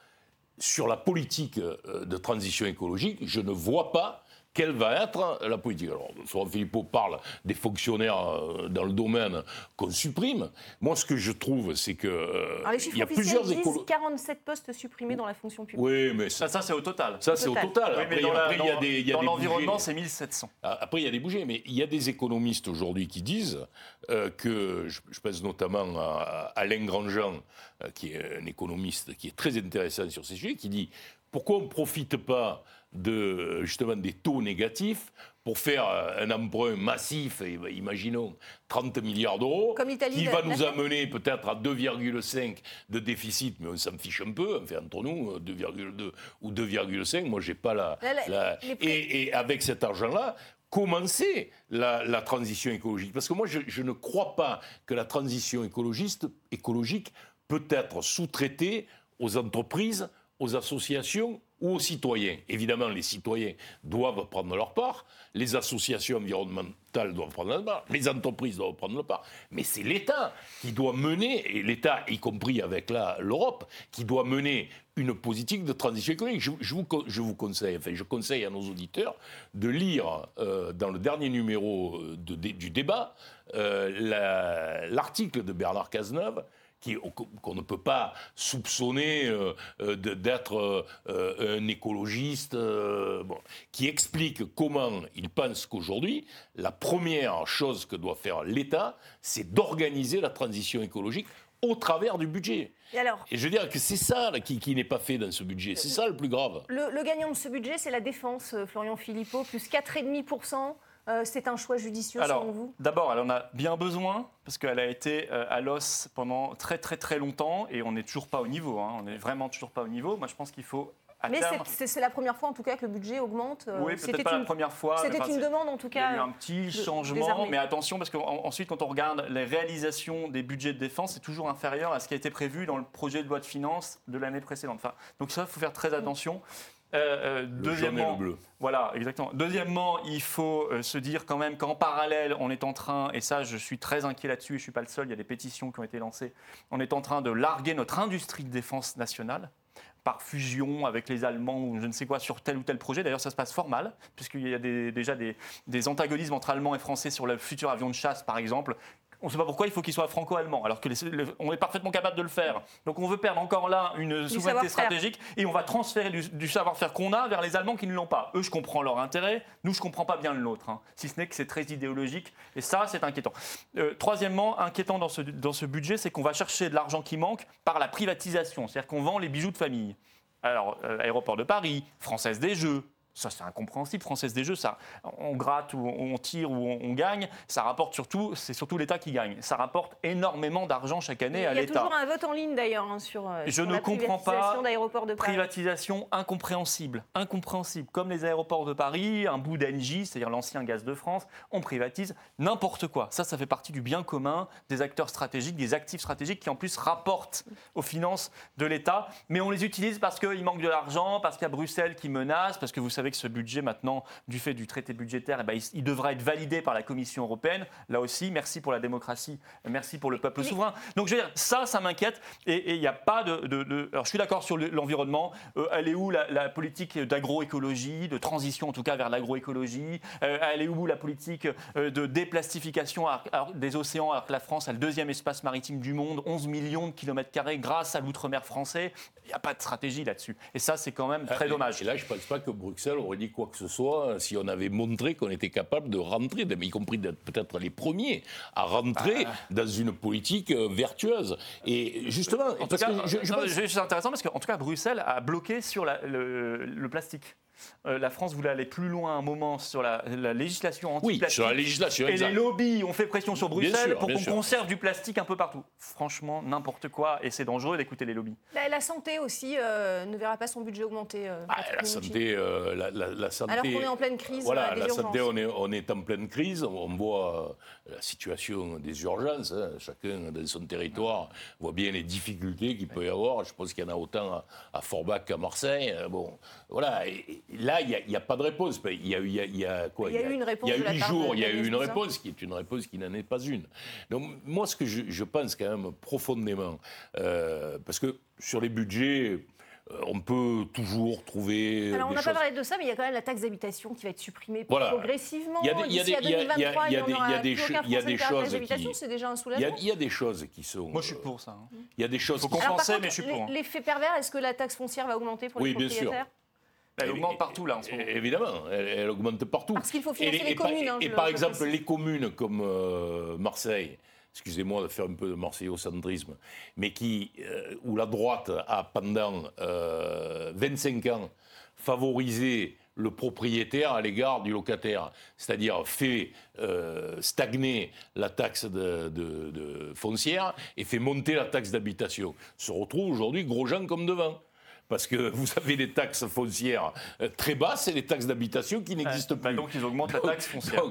sur la politique de transition écologique, je ne vois pas quelle va être la politique Alors, Florent Philippot parle des fonctionnaires euh, dans le domaine qu'on supprime. Moi, ce que je trouve, c'est que. Euh, il y a plusieurs écoles. 47 postes supprimés dans la fonction publique. Oui, mais ça, ça c'est au total. Ça, c'est au total. après, il y a des. Dans l'environnement, c'est 1700. Ah, après, il y a des bougés. Mais il y a des économistes aujourd'hui qui disent euh, que. Je, pense notamment à Alain Grandjean, qui est un économiste qui est très intéressant sur ces sujets, qui dit pourquoi on ne profite pas de, justement des taux négatifs pour faire euh, un emprunt massif, imaginons 30 milliards d'euros, qui va nous amener peut-être à 2,5 de déficit, mais on s'en fiche un peu, enfin entre nous, 2,2 ou 2,5, moi j'ai pas la... et, avec cet argent-là, commencer la, transition écologique. Parce que moi je, je, ne crois pas que la transition écologiste, écologique peut être sous-traitée aux entreprises, aux associations ou aux citoyens. Évidemment, les citoyens doivent prendre leur part, les associations environnementales doivent prendre leur part, les entreprises doivent prendre leur part, mais c'est l'État qui doit mener, et l'État, y compris avec l'Europe, qui doit mener une politique de transition économique. Je, vous, je, vous, conseille, enfin, je conseille à nos auditeurs de lire euh, dans le dernier numéro euh, de, du débat euh, l'article de Bernard Cazeneuve qu'on ne peut pas soupçonner euh, euh, d'être euh, un écologiste, qui explique comment il pense qu'aujourd'hui, la première chose que doit faire l'État, c'est d'organiser la transition écologique au travers du budget. Et, alors, et je veux dire que c'est ça qui, n'est pas fait dans ce budget. C'est ça le plus grave. Le, le gagnant de ce budget, c'est la défense, Florian Philippot, plus 4,5%. Euh, c'est un choix judicieux selon vous? D'abord, elle en a bien besoin parce qu'elle a été euh, à l'os pendant très très très longtemps et on n'est toujours pas au niveau. Hein. On n'est vraiment toujours pas au niveau. Moi, je pense qu'il faut mais c'est la première fois en tout cas que le budget augmente. Euh, oui, peut-être pas la première fois. C'était une demande en tout cas. Il y a eu un petit changement, mais attention parce qu'ensuite quand on regarde les réalisations des budgets de défense, c'est toujours inférieur à ce qui a été prévu dans le projet de loi de finances de l'année précédente. Enfin, donc ça, il faut faire très attention. Euh, euh, deuxièmement, Voilà, exactement. Deuxièmement, il faut euh, se dire quand même qu'en parallèle, on est en train, et ça je suis très inquiet là-dessus, et je ne suis pas le seul, il y a des pétitions qui ont été lancées, on est en train de larguer notre industrie de défense nationale par fusion avec les Allemands ou je ne sais quoi sur tel ou tel projet. D'ailleurs, ça se passe fort mal, puisqu'il y a déjà des, des, antagonismes entre Allemands et Français sur le futur avion de chasse, par exemple, on ne sait pas pourquoi il faut qu'il soit franco-allemand, alors que on est parfaitement capable de le faire. Donc on veut perdre encore là une souveraineté stratégique et on va transférer du, savoir-faire qu'on a vers les Allemands qui ne l'ont pas. Eux, je comprends leur intérêt, nous, je ne comprends pas bien le nôtre, hein. si ce n'est que c'est très idéologique, et ça, c'est inquiétant. Euh, troisièmement, inquiétant dans ce, dans ce budget, c'est qu'on va chercher de l'argent qui manque par la privatisation, c'est-à-dire qu'on vend les bijoux de famille. Alors, euh, aéroport de Paris, Française des Jeux, Ça, c'est incompréhensible. Française des Jeux, ça, on gratte ou on tire ou on, gagne. Ça rapporte surtout, c'est surtout l'État qui gagne. Ça rapporte énormément d'argent chaque année à l'État. Il y a toujours un vote en ligne d'ailleurs hein, sur, euh, Je ne comprends pas. d'aéroports de Paris. Privatisation incompréhensible. Incompréhensible. Comme les aéroports de Paris, un bout d'Engie, c'est-à-dire l'ancien gaz de France, on privatise n'importe quoi. Ça, ça fait partie du bien commun des acteurs stratégiques, des actifs stratégiques qui en plus rapportent aux finances de l'État. Mais on les utilise parce qu'il manque de l'argent, parce qu'il y a Bruxelles qui menace, parce que vous savez savez que ce budget, maintenant, du fait du traité budgétaire, eh ben, il, devra être validé par la Commission européenne. Là aussi, merci pour la démocratie, merci pour le peuple souverain. Donc, je veux dire, ça, ça m'inquiète. Et il n'y a pas de, Alors, je suis d'accord sur l'environnement. Euh, elle est où la, politique d'agroécologie, de transition en tout cas vers l'agroécologie? Euh, Elle est où la politique euh, de déplastification des océans alors que la France a le deuxième espace maritime du monde, 11 millions de kilomètres carrés grâce à l'outre-mer français? Il n'y a pas de stratégie là-dessus. Et ça, c'est quand même très dommage. Et là, je ne pense pas que Bruxelles aurait dit quoi que ce soit si on avait montré qu'on était capable de rentrer, y compris d'être peut-être les premiers à rentrer ah. dans une politique euh, vertueuse. Et justement, en tout cas, je, c'est intéressant parce qu'en tout cas, Bruxelles a bloqué sur le plastique. Euh, la France voulait aller plus loin un moment sur la, législation anti-plastique. Oui, sur la législation, Et les lobbies ont fait pression sur Bruxelles pour qu'on conserve du plastique un peu partout. Franchement, n'importe quoi, et c'est dangereux d'écouter les lobbies. La, santé aussi euh, ne verra pas son budget augmenter. Euh, ah, la, santé, la, santé, Alors qu'on est en pleine crise. Voilà, la santé, on est, on est, en pleine crise. On voit la situation des urgences. Hein. Chacun dans son territoire voit bien les difficultés qu'il peut y avoir. Je pense qu'il y en a autant à, Forbach qu'à Marseille. Bon, voilà. Et, là, il n'y a, pas de réponse. Il y a, y a, quoi Il y a eu une réponse. Il y a eu huit jours, il y a eu une réponse qui est une réponse qui n'en est pas une. Donc, moi, ce que je, pense quand même profondément, euh, parce que sur les budgets, euh, on peut toujours trouver. Alors, on n'a pas parlé de ça, mais il y a quand même la taxe d'habitation qui va être supprimée progressivement. Il y a des, il y a des, 2023, il y a des, il y a des, il y a des choses qui. C'est déjà un soulagement. Il y, a, des choses qui sont. Moi, je suis pour ça. Hein. Il y a des choses. Il faut compenser, mais je suis pour. Hein. L'effet pervers, est-ce que la taxe foncière va augmenter pour les propriétaires bien sûr. Elle augmente partout là en ce moment. Évidemment, elle, augmente partout. Parce qu'il faut financer les communes. Hein, et, par exemple, les communes comme euh, Marseille, excusez-moi de faire un peu de marseillocentrisme, mais qui, euh, où la droite a pendant 25 euh, ans favorisé le propriétaire à l'égard du locataire, c'est-à-dire fait stagner la taxe de, foncière et fait monter la taxe d'habitation, se retrouve aujourd'hui gros gens comme devant parce que vous avez des taxes foncières euh, très basses et des taxes d'habitation qui n'existent bah plus. donc ils augmentent la taxe foncière.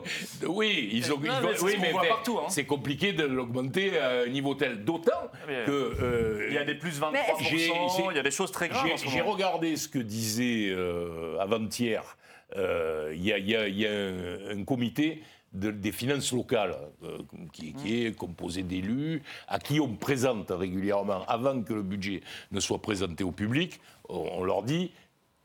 oui, ils ont, oui, mais hein. c'est compliqué de l'augmenter à un niveau tel. D'autant que euh, il y a des plus 23 il y a des choses très graves. J'ai regardé ce que disait euh, avant-hier. Il y, y, a un, un comité des finances locales, euh, qui, est composé d'élus, à qui on présente régulièrement, avant que le budget ne soit présenté au public, on, leur dit,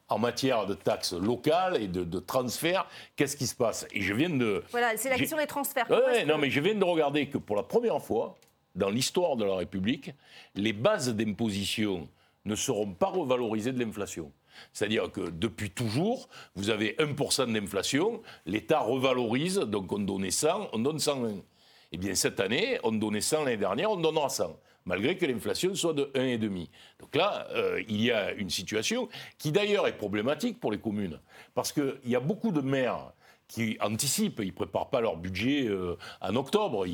en matière de taxes locales et de, transferts, qu'est-ce qui se passe? Et je viens de... Voilà, c'est la question des transferts. Oui, non, mais je viens de regarder que pour la première fois, dans l'histoire de la République, les bases d'imposition ne seront pas revalorisées de l'inflation. C'est-à-dire que depuis toujours, vous avez 1% d'inflation, l'État revalorise, donc on donnait 100, on donne 101. Eh bien, cette année, on donnait 100 l'année dernière, on donnera 100, malgré que l'inflation soit de 1,5. Donc là, euh, il y a une situation qui d'ailleurs est problématique pour les communes, parce qu'il y a beaucoup de maires qui anticipent, ils ne préparent pas leur budget euh, en octobre.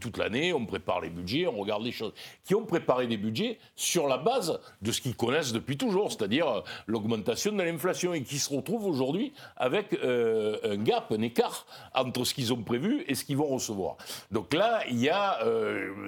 toute l'année, on prépare les budgets, on regarde les choses. Qui ont préparé des budgets sur la base de ce qu'ils connaissent depuis toujours, c'est-à-dire euh, l'augmentation de l'inflation, et qui se retrouvent aujourd'hui avec un gap, un écart entre ce qu'ils ont prévu et ce qu'ils vont recevoir. Donc là, il y a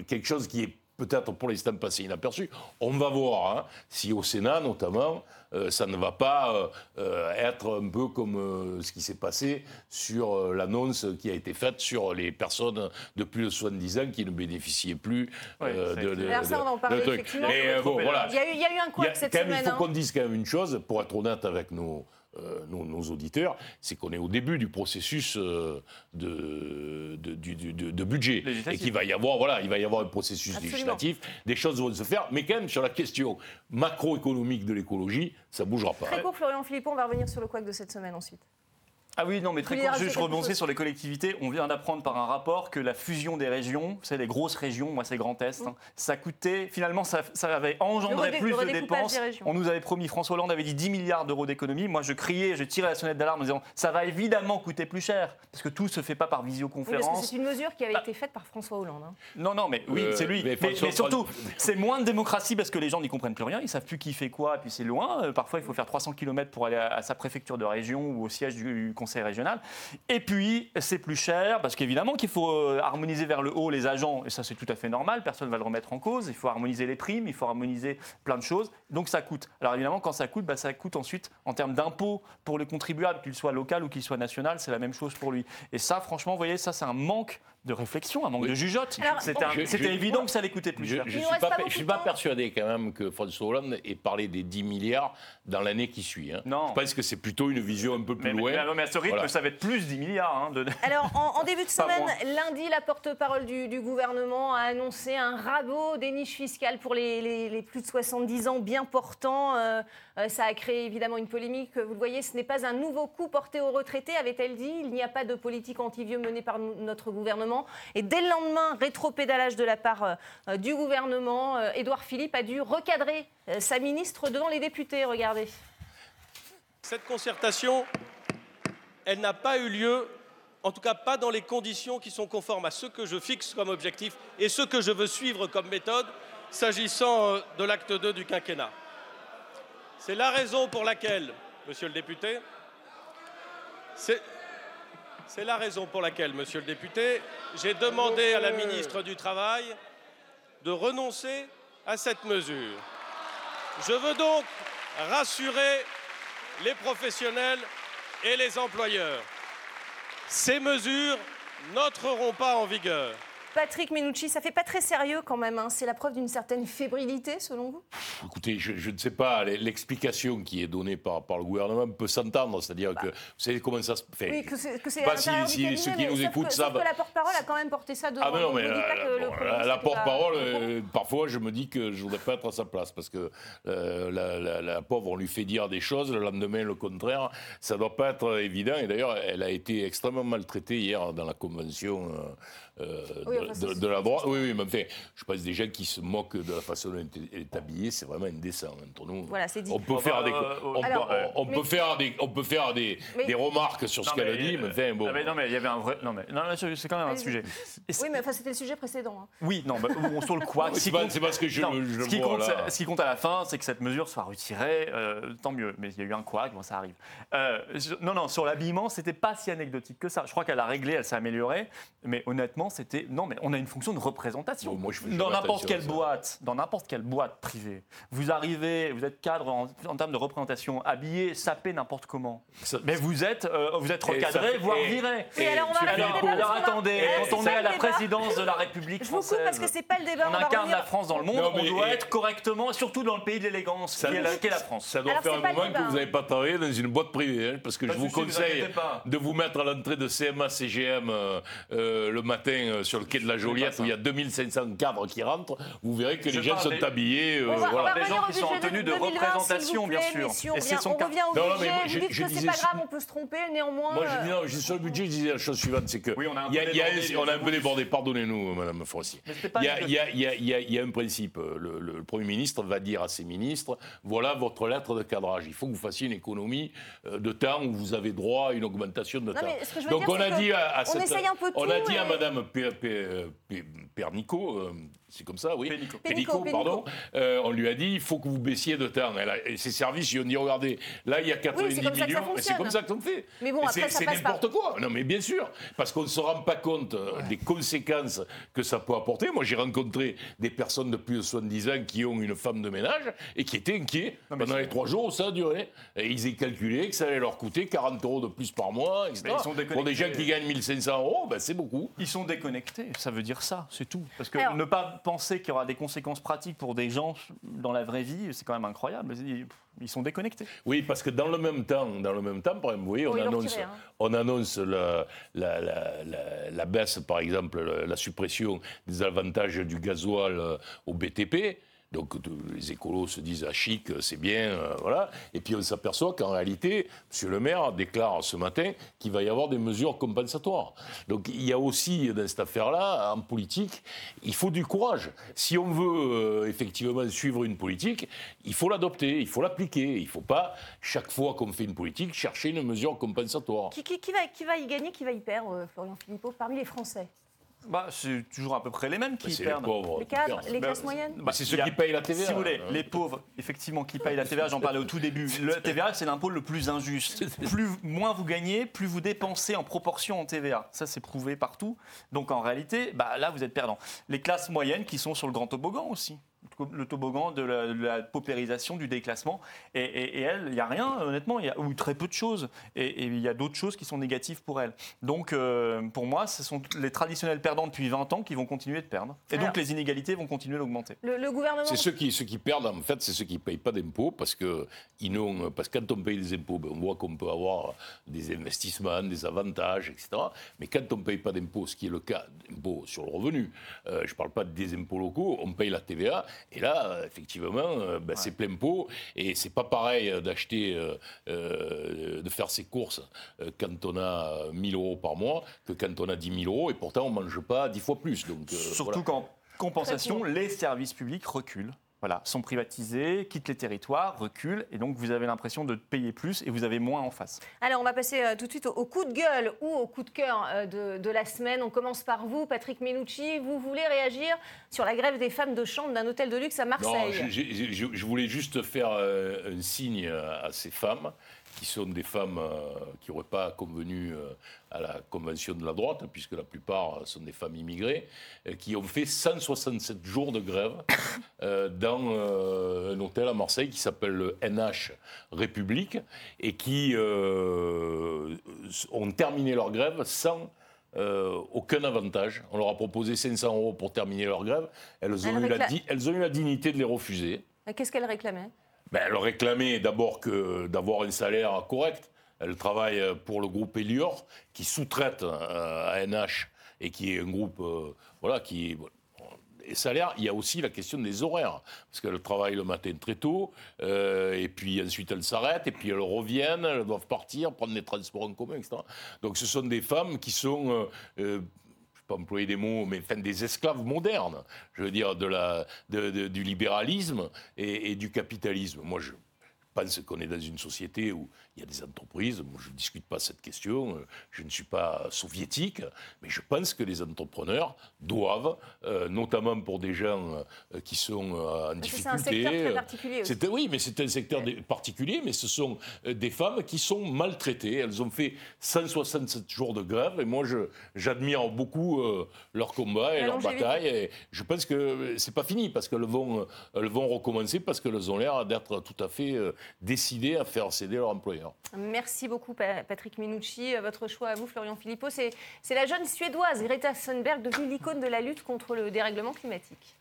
quelque chose qui est peut-être pour l'instant passé inaperçu. On va voir hein, si au Sénat, notamment, euh, ça ne va pas euh, euh, être un peu comme ce qui s'est passé sur l'annonce qui a été faite sur les personnes de plus de 70 ans qui ne bénéficiaient plus de, de, Alors ça, on en effectivement. bon, voilà. il, y a eu, il, y a eu, un coup cette semaine. Il faut qu'on dise quand même une chose, pour être honnête avec nos euh, nos, auditeurs, c'est qu'on est au début du processus euh, de, de, budget et qu'il va y avoir voilà, il va y avoir un processus législatif, des choses vont se faire, mais quand même sur la question macroéconomique de l'écologie, ça bougera pas. Très court, Florian Philippon, on va revenir sur le couac de cette semaine ensuite. Ah oui, non, mais très court, je, rebondis sur les collectivités. On vient d'apprendre par un rapport que la fusion des régions, c'est les grosses régions, moi c'est Grand Est, hein, ça coûtait, finalement, ça, ça avait engendré plus de dépenses. On nous avait promis, François Hollande avait dit 10 milliards d'euros d'économies. Moi je criais, je tirais la sonnette d'alarme en disant ça va évidemment coûter plus cher, parce que tout se fait pas par Oui, parce que visioconférence. c'est une mesure qui avait Bah. été faite par François Hollande. hein. Non, non, mais oui, Euh, c'est lui. mais Mais, François- mais surtout, c'est moins de démocratie parce que les gens n'y comprennent plus rien, ils savent plus qui fait quoi, et puis c'est loin. Euh, Parfois, il faut faire 300 km pour aller à, à sa préfecture de région ou au siège du, du conseil régional. Et puis, c'est plus cher parce qu'évidemment qu'il faut euh, harmoniser vers le haut les agents, et ça c'est tout à fait normal, personne ne va le remettre en cause. Il faut harmoniser les primes, il faut harmoniser plein de choses, donc ça coûte. Alors évidemment, quand ça coûte, bah, ça coûte ensuite en termes d'impôts pour le contribuable, qu'il soit local ou qu'il soit national, c'est la même chose pour lui. Et ça, franchement, vous voyez, ça c'est un manque de réflexion, un manque Oui. de jugeote. C'était je- évident que ça coûter plus Je cher. ne suis, pas, pas je beaucoup suis pas persuadé quand même que François Hollande ait parlé des 10 milliards dans l'année qui suit. hein. Non. Je pense que c'est plutôt une vision un peu plus Mais, loin. mais- mais à ce rythme, Voilà. ça va être plus 10 milliards. hein, de... Alors, en, en début de semaine, lundi, la porte-parole du, du gouvernement a annoncé un rabot des niches fiscales pour les, les- les plus de 70 ans bien portants. Euh, ça a créé évidemment une polémique. Vous le voyez, ce n'est pas un nouveau coup porté aux retraités, avait-elle dit. Il n'y a pas de politique anti-vieux menée par notre gouvernement. Et dès le lendemain, rétropédalage de la part euh, euh, du gouvernement, euh, Édouard Philippe a dû recadrer euh, sa ministre devant les députés. Regardez. Cette concertation, elle n'a pas eu lieu, en tout cas pas dans les conditions qui sont conformes à ce que je fixe comme objectif et ce que je veux suivre comme méthode s'agissant euh, de l'acte 2 du quinquennat. C'est la raison pour laquelle, monsieur le député, c'est c'est la raison pour laquelle, monsieur le député, j'ai demandé à la ministre du Travail de renoncer à cette mesure. Je veux donc rassurer les professionnels et les employeurs. Ces mesures n'entreront pas en vigueur. Patrick Menucci, ça fait pas très sérieux quand même. hein. C'est la preuve d'une certaine fébrilité, selon vous? Écoutez, je, je ne sais pas, l'explication qui est donnée par, par le gouvernement peut s'entendre, c'est-à-dire que vous savez comment ça se fait. Oui, que c'est Pas si- si cabinet, ceux qui nous écoutent que, savent. que la porte-parole a quand même porté ça devant. Ah, mais non, mais dites pas la, porte-parole, euh, parfois je me dis que je ne voudrais pas être à sa place parce que euh, la, la- la pauvre, on lui fait dire des choses, le lendemain le contraire. Ça ne doit pas être évident. Et d'ailleurs, elle a été extrêmement maltraitée hier dans la convention euh, euh, Oui, de, la droite. Oui, oui, mais enfin, je pense des gens qui se moquent de la façon dont elle est habillée, c'est vraiment indécent entre nous. Voilà, c'est dit. On peut faire des, on, peut, faire des, on peut faire des, remarques sur ce qu'elle a dit, mais euh, enfin, bon. ah, mais non, mais il y avait un vrai. Non, mais, non, mais c'est c'est quand même un sujet. Oui, mais enfin, c'était le sujet précédent. hein. Oui, non, bah, sur le quoi. C'est pas- c'est parce que je- je ce, qui vois, compte, là. ce qui compte à la fin, c'est que cette mesure soit retirée, euh, tant mieux. Mais il y a eu un couac, bon, ça arrive? Euh, non, non, sur l'habillement, c'était pas si anecdotique que ça. Je crois qu'elle a réglé, elle s'est améliorée. Mais honnêtement, c'était. Non, mais on a une fonction de représentation. Bon, moi, je fais dans n'importe quelle boîte, dans n'importe quelle boîte privée, vous arrivez, vous êtes cadre en, en termes de représentation, habillé, sapé n'importe comment. Ça- Mais vous êtes, euh, vous êtes Et recadré, fait- voire et- viré. Oui, alors on va débat, attendez, quand on est à la présidence de la République Je vous coupe française, parce que c'est pas le débat. on incarne revenir- la France dans le monde, Non, on doit et- être correctement, et surtout dans le pays de l'élégance, qui, est la, France. Ça doit faire un moment que vous hein. n'avez pas travaillé dans une boîte privée, hein, parce que je vous conseille de vous mettre à l'entrée de CMA CGM euh, euh, le matin sur le quai de la Joliette où il y a 2500 cadres qui rentrent. Vous verrez que Je les gens sont des- habillés. euh, On va, on voilà. va Des gens qui sont en tenue de 2020, représentation, bien sûr. messieurs, Et c'est son on cas. au Non, non, mais moi, je- dites je que c'est pas grave, on peut se tromper. Néanmoins, Moi, je dis euh, non, sur le budget, je disais la chose suivante, c'est que Oui, on a un peu débordé, on a un mais peu débordé. Pardonnez-nous, Madame. Mais c'était pas Il y, a, un principe. Le, le- Premier ministre va dire à ses ministres voilà votre lettre de cadrage. Il faut que vous fassiez une économie euh, de temps où vous avez droit à une augmentation de temps. Donc on a dit à, on cette- essaye un peu on tout a dit à Madame P- Pernico, euh, c'est comme ça, oui. Pénicaud. Pénicaud, pardon. euh, on lui a dit il faut que vous baissiez de temps. Elle a- et ses services, ils ont dit regardez, là il y a 90 c'est comme ça que ça millions. C'est comme ça qu'on fait. Mais bon, après, c'est- ça n'importe quoi. Non, mais bien sûr, parce qu'on ne se rend pas compte euh, des conséquences que ça peut apporter. Moi, j'ai rencontré des personnes de plus de 70 ans qui ont une femme de ménage et qui étaient inquiets Non, pendant les trois jours où ça a duré. Et ils ont calculé que ça allait leur coûter 40 euros de plus par mois, etc. Ils sont Pour des gens qui gagnent 1500 euros, ben, c'est beaucoup. Ils sont déconnectés, ça veut dire ça, c'est tout. Parce que Alors- ne pas penser qu'il y aura des conséquences pratiques pour des gens dans la vraie vie, c'est quand même incroyable. Ils- sont déconnectés. Oui, parce que dans le même temps, dans le même temps, par exemple, vous voyez, on Oui, ils l'ont annonce, hein. on annonce la, la, la- la- la baisse, par exemple, la, la suppression des avantages du gasoil euh, au BTP. Donc les écolos se disent ah chic, c'est bien, voilà. Et puis on s'aperçoit qu'en réalité, M. le maire déclare ce matin qu'il va y avoir des mesures compensatoires. Donc il y a aussi dans cette affaire-là, en politique, il faut du courage. Si on veut effectivement suivre une politique, il faut l'adopter, il faut l'appliquer. Il ne faut pas, chaque fois qu'on fait une politique, chercher une mesure compensatoire. Qui, va, qui va y gagner, qui va y perdre, Florian Philippot, parmi les Français? Bah, c'est toujours à peu près les mêmes qui perdent. Les, pauvres, les cadres, les classes bah, moyennes bah, C'est ceux qui payent la TVA. Si vous voulez, les pauvres, effectivement, qui payent la TVA, j'en parlais au tout début. Le TVA, c'est l'impôt le plus injuste. Plus, moins vous gagnez, plus vous dépensez en proportion en TVA. Ça, c'est prouvé partout. Donc en réalité, bah, là, vous êtes perdant. Les classes moyennes qui sont sur le grand toboggan aussi le toboggan de la, paupérisation, du déclassement. Et, elle, il n'y a rien, honnêtement, y a, ou très peu de choses. Et il y a d'autres choses qui sont négatives pour elle. Donc, euh, pour moi, ce sont les traditionnels perdants depuis 20 ans qui vont continuer de perdre. Et donc, les inégalités vont continuer d'augmenter. Le, gouvernement. C'est ceux qui, ceux qui perdent, en fait, c'est ceux qui ne payent pas d'impôts parce que, ils parce que quand on paye des impôts, ben, on voit qu'on peut avoir des investissements, des avantages, etc. Mais quand on ne paye pas d'impôts, ce qui est le cas d'impôts sur le revenu, euh, je ne parle pas des impôts locaux, on paye la TVA et là, euh, effectivement, euh, ben, c'est plein pot. Et c'est pas pareil euh, d'acheter, de faire ses courses quand on a 1000 euros par mois que quand on a 10 000 euros. Et pourtant, on ne mange pas 10 fois plus. Donc, Surtout qu'en compensation, les services publics reculent voilà, sont privatisés, quittent les territoires, reculent, et donc vous avez l'impression de payer plus et vous avez moins en face. Alors on va passer euh, tout de suite au, coup de gueule ou au coup de cœur euh, de, la semaine. On commence par vous, Patrick Menucci. Vous voulez réagir sur la grève des femmes de chambre d'un hôtel de luxe à Marseille non, je, voulais juste faire euh, un signe à ces femmes qui sont des femmes qui n'auraient pas convenu à la convention de la droite, puisque la plupart sont des femmes immigrées, euh, qui ont fait 167 jours de grève euh, dans euh, un hôtel à Marseille qui s'appelle le NH République, et qui ont terminé leur grève sans aucun avantage. On leur a proposé 500 euros pour terminer leur grève. Elles ont, eu, la elles ont eu la dignité de les refuser. Qu'est-ce qu'elles réclamaient ben, Elles réclamaient d'abord d'avoir un salaire correct. Elle travaille euh, pour le groupe Elior, qui sous-traite euh, à NH et qui est un groupe euh, voilà, qui et salaire, il y a aussi la question des horaires, parce qu'elles travaillent le matin très tôt, et puis ensuite elles s'arrêtent, et puis elles reviennent, elles doivent partir, prendre des transports en commun, etc. Donc ce sont des femmes qui sont, employer des mots, mais enfin, des esclaves modernes, je veux dire, de la, du libéralisme et, et, du capitalisme. Moi, je pense qu'on est dans une société où il y a des entreprises, moi je ne discute pas cette question, euh, je ne suis pas soviétique, mais je pense que les entrepreneurs doivent, euh, notamment pour des gens euh, qui sont en difficulté. C'est un secteur très particulier. Aussi. Oui, mais c'est un secteur particulier, mais ce sont des femmes qui sont maltraitées. Elles ont fait 167 jours de grève, et moi j'admire beaucoup leur combat et leur bataille. Et je pense que c'est pas fini, parce qu'elles vont, elles vont recommencer, parce qu'elles ont l'air d'être tout à fait décidées à faire céder leur employeur. Merci beaucoup, Patrick Minucci. Votre choix à vous, Florian Philippot. C'est la jeune Suédoise Greta Thunberg, devenue l'icône de la lutte contre le dérèglement climatique.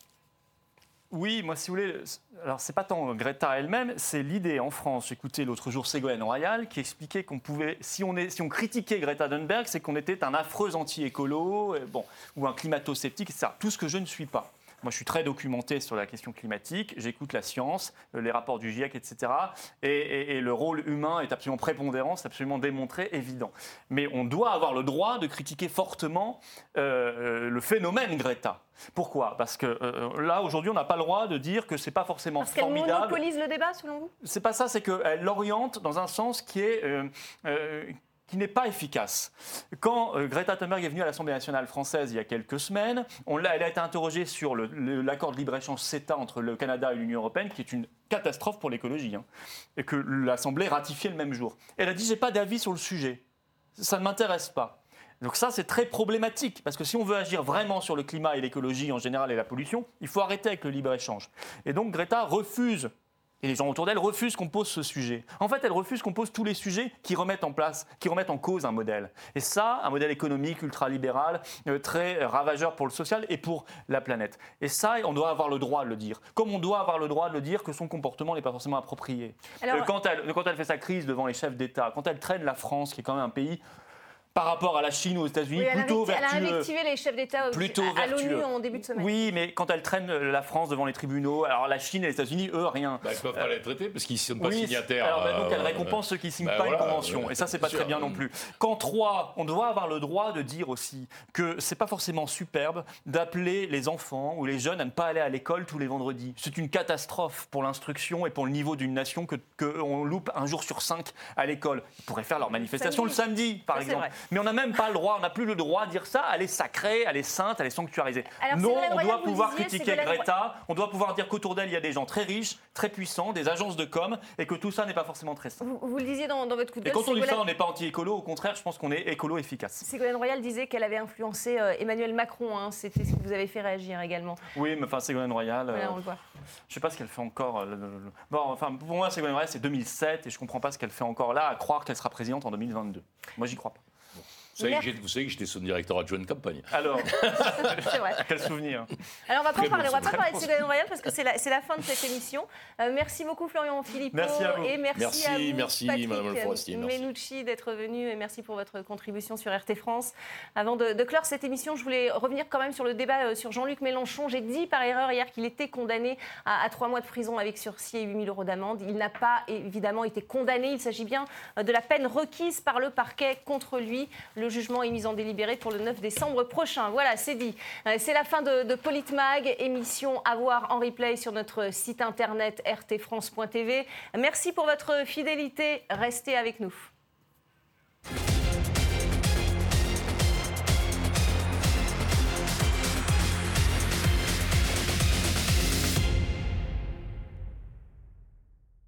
Oui, moi, si vous voulez, alors c'est pas tant Greta elle-même, c'est l'idée en France. J'écoutais l'autre jour Ségolène Royal qui expliquait qu'on pouvait, si on, est, si on critiquait Greta Thunberg, c'est qu'on était un affreux anti-écolo, bon, ou un climato-sceptique, etc. Tout ce que je ne suis pas. Moi, je suis très documenté sur la question climatique, j'écoute la science, euh, les rapports du GIEC, etc. Et, le rôle humain est absolument prépondérant, c'est absolument démontré, évident. Mais on doit avoir le droit de critiquer fortement euh, euh, le phénomène Greta. Pourquoi? Parce que là, aujourd'hui, on n'a pas le droit de dire que c'est pas forcément Parce formidable. Parce qu'elle monopolise le débat, selon vous? C'est pas ça, c'est qu'elle l'oriente dans un sens qui est qui n'est pas efficace. Quand euh, Greta Thunberg est venue à l'Assemblée nationale française il y a quelques semaines, elle a été interrogée sur l'accord de libre-échange CETA entre le Canada et l'Union européenne, qui est une catastrophe pour l'écologie, hein, et que l'Assemblée ratifiait le même jour. Elle a dit j'ai pas d'avis sur le sujet, ça ne m'intéresse pas. Donc ça, c'est très problématique, parce que si on veut agir vraiment sur le climat et l'écologie en général et la pollution, il faut arrêter avec le libre-échange. Et donc Greta refuse et les gens autour d'elle refusent qu'on pose ce sujet. En fait, elle refuse qu'on pose tous les sujets qui remettent en place, qui remettent en cause un modèle. Et ça, un modèle économique ultralibéral, euh, très ravageur pour le social et pour la planète. Et ça, on doit avoir le droit de le dire. Comme on doit avoir le droit de le dire que son comportement n'est pas forcément approprié. Euh, quand, elle, quand elle fait sa crise devant les chefs d'État, quand elle traîne la France, qui est quand même un pays par rapport à la Chine ou aux États-Unis, Oui, plutôt invecti- elle a vertueux. invectivé les chefs d'État à l'ONU vertueux. en début de semaine. Oui, mais quand elle traîne la France devant les tribunaux, alors la Chine et les États-Unis, eux, rien. Bah, ils ne peuvent pas les traiter parce qu'ils ne sont pas Oui, signataires. Alors, bah, donc, elle euh, récompense ceux qui signent bah, pas voilà, une convention. ouais, et ça, c'est pas très bien non plus. Qu'en trois, on doit avoir le droit de dire aussi que c'est pas forcément superbe d'appeler les enfants ou les jeunes à ne pas aller à l'école tous les vendredis. C'est une catastrophe pour l'instruction et pour le niveau d'une nation que qu'on loupe un jour sur cinq à l'école. Ils pourraient faire leur manifestation Samedi. le samedi, par exemple. Mais on n'a même pas le droit, on n'a plus le droit de dire ça. Elle est sacrée, elle est sainte, elle est sanctuarisée. Alors, non, on Royal, doit pouvoir disiez, critiquer Greta, on doit pouvoir dire qu'autour d'elle, il y a des gens très riches, très puissants, des agences de com, et que tout ça n'est pas forcément très sain. Vous, vous le disiez dans, dans votre coup de Et quand on dit ça, on n'est pas anti-écolo, au contraire, je pense qu'on est écolo efficace. Ségolène Royal disait qu'elle avait influencé euh, Emmanuel Macron. hein. C'était ce qui vous avait fait réagir également. Oui, mais enfin, Ségolène Royal, euh, Voilà, on le voit. je sais pas ce qu'elle fait encore. euh, le- le- le- Bon, enfin, pour moi, Ségolène Royal, c'est 2007, et je comprends pas ce qu'elle fait encore là, à croire qu'elle sera présidente en 2022. Moi, j'y crois pas. Vous savez, que Merci. j'ai- vous savez que j'étais son directeur adjoint de campagne. Alors, C'est vrai. quel souvenir Alors on va pas Très parler, on va pas parler de Ségolène Royal parce que c'est la, c'est la fin de cette émission. Euh, merci beaucoup Florian Philippot Merci à vous. et merci, Merci, à vous merci, Patrick Madame Le Forestier, merci. Menucci d'être venu et merci pour votre contribution sur RT France. Avant de, de clore cette émission, je voulais revenir quand même sur le débat euh, sur Jean-Luc Mélenchon. J'ai dit par erreur hier qu'il était condamné à, à trois mois de prison avec sursis et 8 000 euros d'amende. Il n'a pas évidemment été condamné. Il s'agit bien euh, de la peine requise par le parquet contre lui. Le le jugement est mis en délibéré pour le 9 décembre prochain. Voilà, c'est dit. Euh, c'est la fin de, Politmag, émission à voir en replay sur notre site internet rtfrance.tv. Merci pour votre fidélité. Restez avec nous.